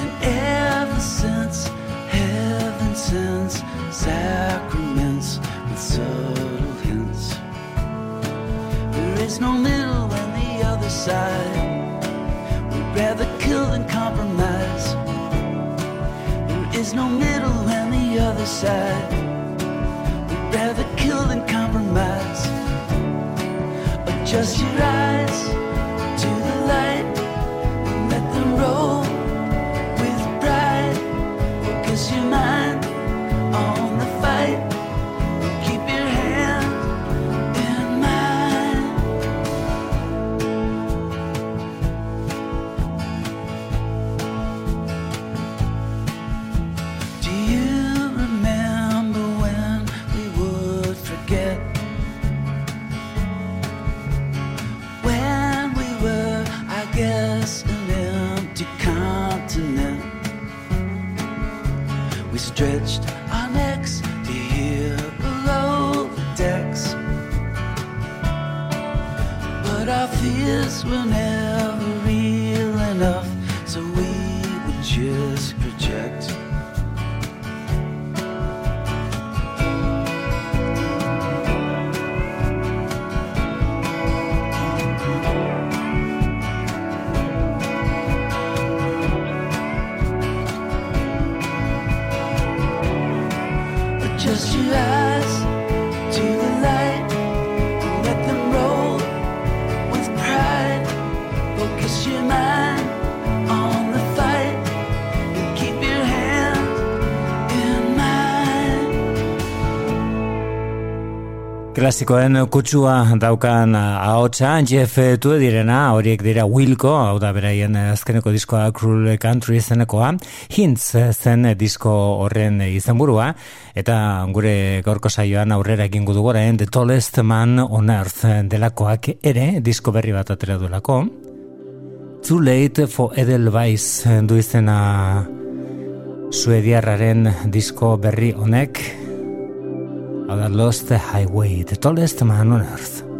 And ever since, heaven sends sacraments with subtle hints. There is no middle and the other side. The side. Stretched our necks to hear below the decks. But our fears were never Klasikoen kutsua daukan ahotsa Jeff Tue direna, horiek dira Wilco, hau da beraien azkeneko diskoa Cruel Country izenekoa, Hints zen disko horren izenburua, eta gure gaurko saioan aurrera egingo dugu orain The Tallest Man on Earth delakoak ere, disko berri bat atera duelako. Too Late for Edelweiss du izena suediarraren disko berri honek, hau da Lost the Highway, The Tallest Man on Earth.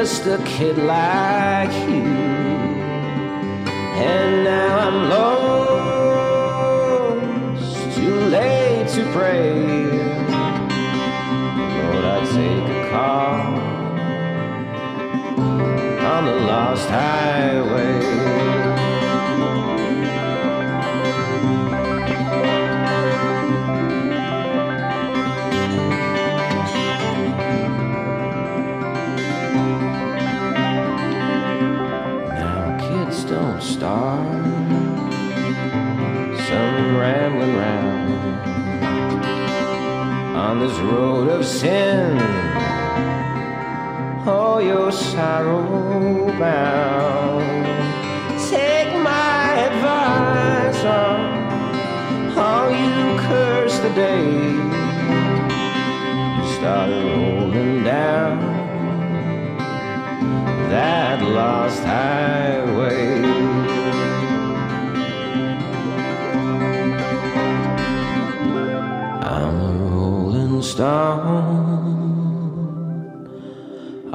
Just a kid like you. And now I'm lost, too late to pray. Lord, I take a car on the lost highway. on this road of sin. Oh, your sorrow bound. Take my advice on how you curse the day you started rolling down that lost highway.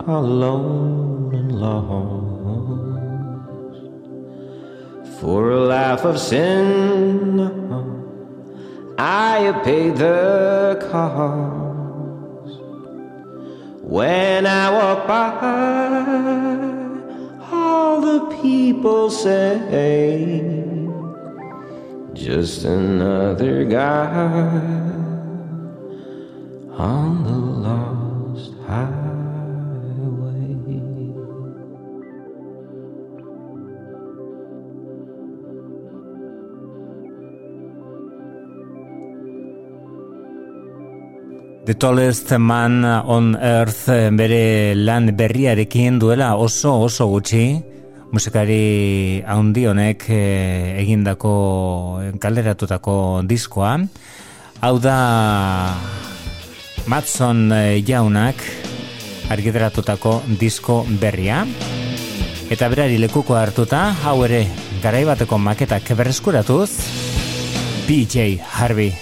Alone and lost. For a life of sin, I paid the cost. When I walk by, all the people say, just another guy on the lost highway. The Tallest Man on Earth eh, bere lan berriarekin duela oso oso gutxi musikari handi honek eh, egindako kalderatutako diskoa hau da Matson eh, jaunak argiteratutako disko berria. Eta berari lekuko hartuta hau ere garaibateko maketak berreskuratuz. PJ Harvey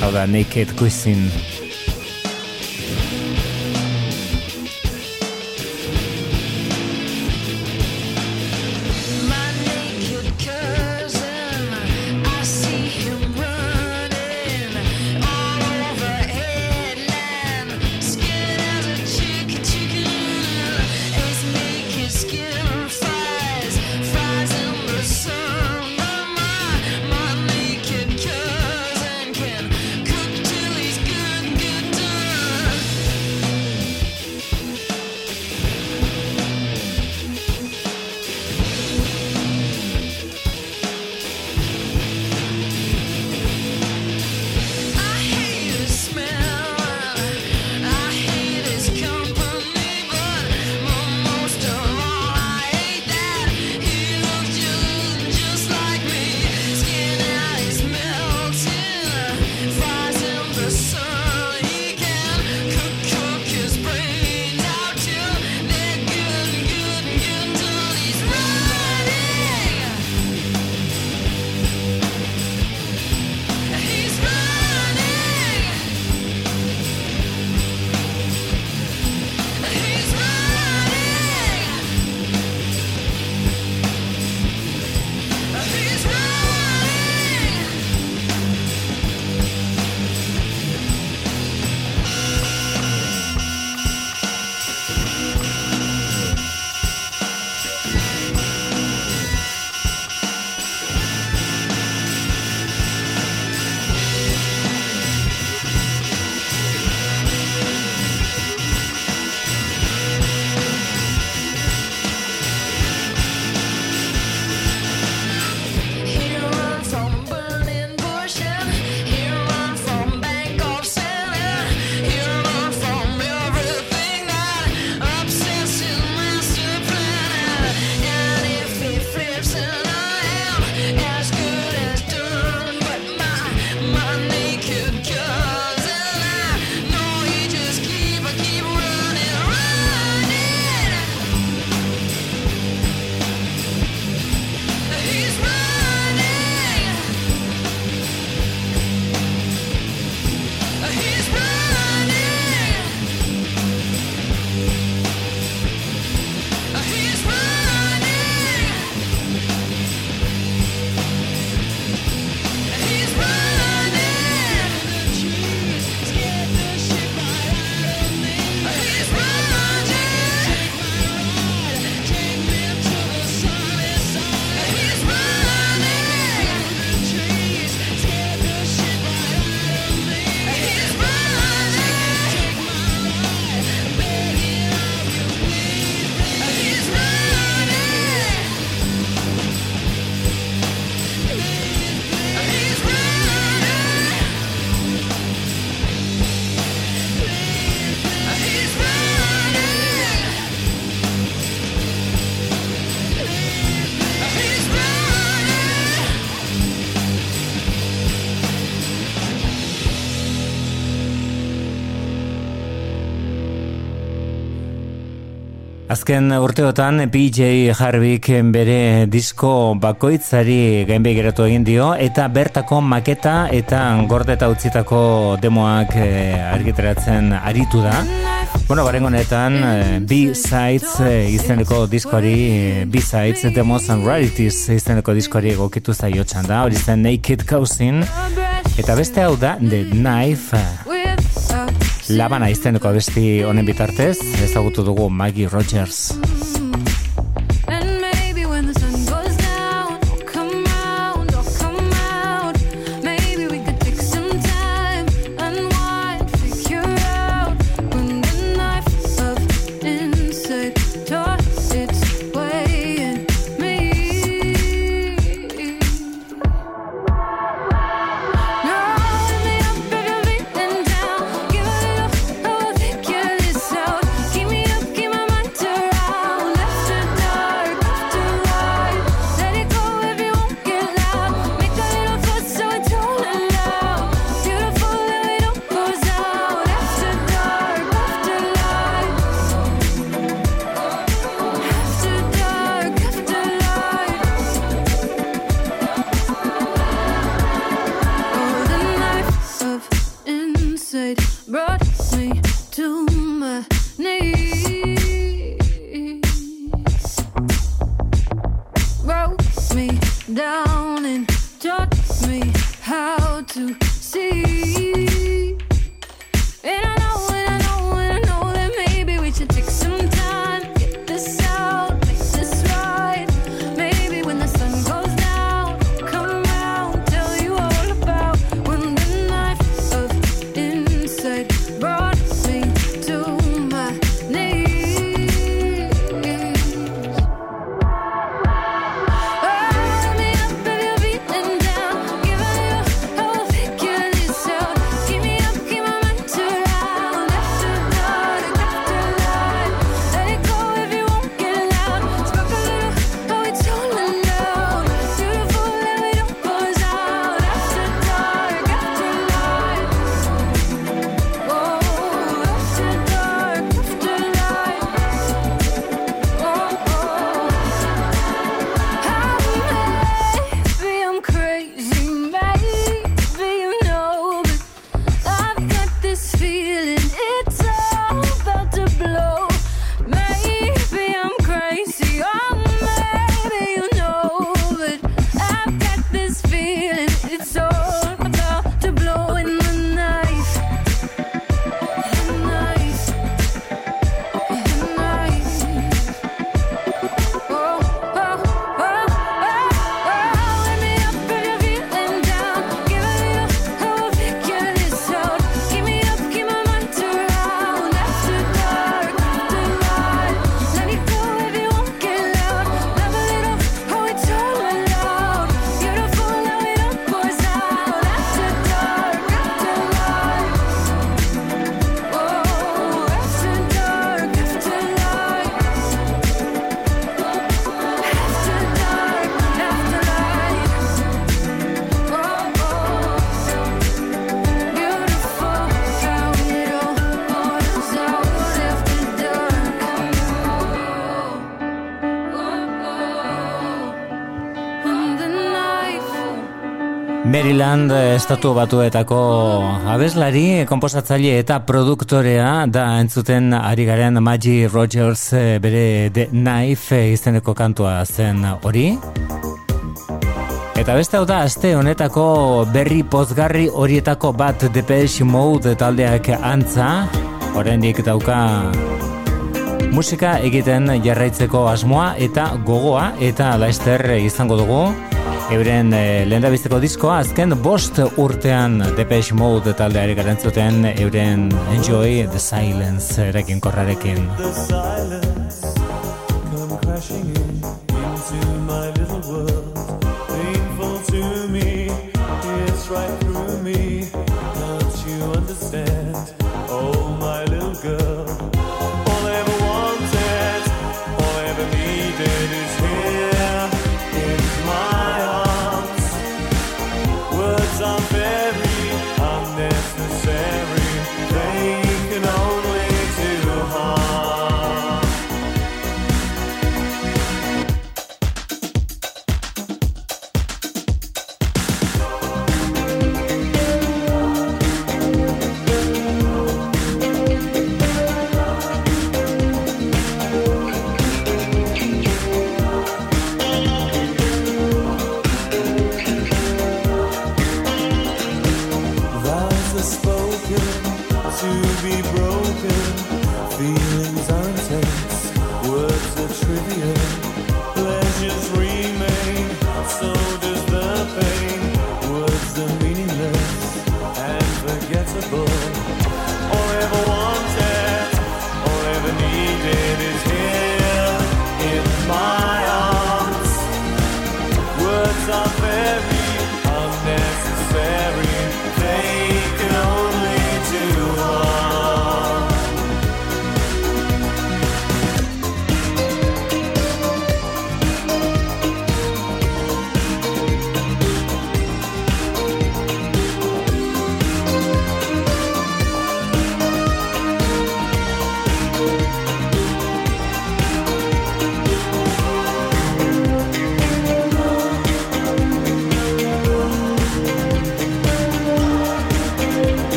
hau da Naked Cuisine azken urteotan PJ Harvick bere disko bakoitzari gainbe geratu egin dio eta bertako maketa eta gordeta utzitako demoak eh, argiteratzen aritu da. Bueno, baren honetan eh, B-Sides eh, izeneko diskoari B-Sides The Most and Rarities izeneko diskoari egokitu zaio txanda. Hori zen Naked Cousin. Eta beste hau da The Knife labana izteneko besti honen bitartez, ezagutu dugu Maggie Rogers. Maryland eh, estatu batuetako abeslari, eh, komposatzaile eta produktorea da entzuten ari garen Maggie Rogers eh, bere The Knife izeneko kantua zen hori. Eta beste hau da, aste honetako berri pozgarri horietako bat Depeche Mode taldeak antza, oraindik dauka musika egiten jarraitzeko asmoa eta gogoa eta laester izango dugu Euren eh, e, lehen diskoa, azken bost urtean Depeche Mode taldea ere garantzuten euren Enjoy the Silence erekin korrarekin. The silence, come crashing in.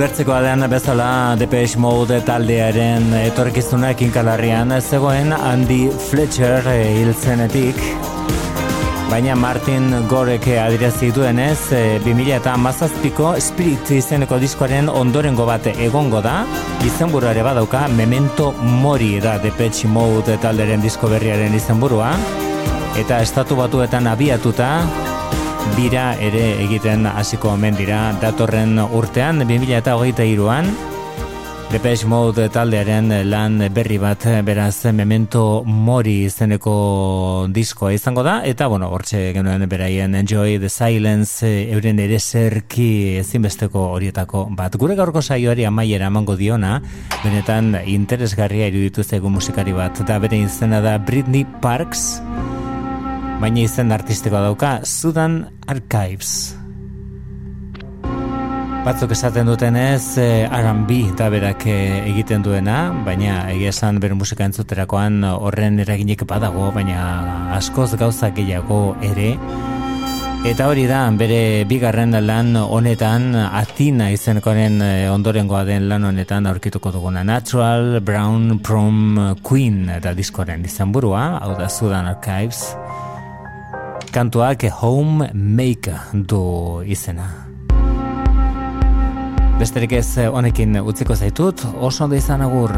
Ulertzeko adean bezala Depeche Mode taldearen etorkizunak inkalarrian zegoen Andy Fletcher eh, hil zenetik. Baina Martin Gorek adierazi duenez, e, 2000 eta mazazpiko Spirit izeneko diskoaren ondorengo bat egongo da, izenburua ere badauka Memento Mori da Depeche Mode talderen disko berriaren izenburua, eta estatu batuetan abiatuta, bira ere egiten hasiko omen dira. Datorren urtean 2023an Depeche Mode taldearen lan berri bat beraz Memento Mori izeneko diskoa izango da. Eta bueno, hortxe genuen beraien Enjoy the Silence euren ere zerki ezinbesteko horietako bat. Gure gaurko saioari amaiera emango diona, benetan interesgarria iruditu zaigu musikari bat. Da bere izena da Britney Parks baina izen artistikoa dauka Sudan Archives. Batzuk esaten dutenez eh, R&B eta berak eh, egiten duena, baina egia esan bere musika entzuterakoan horren eraginik badago, baina askoz gauza gehiago ere. Eta hori da, bere bigarren lan honetan, Atina izenkoren eh, ondorengoa den lan honetan aurkituko duguna. Natural Brown Prom Queen eta diskoren izan burua, hau da Sudan Archives. Kantuak Home Maker du izena. Besterik ez honekin utziko zaitut, oso ondo izan agur.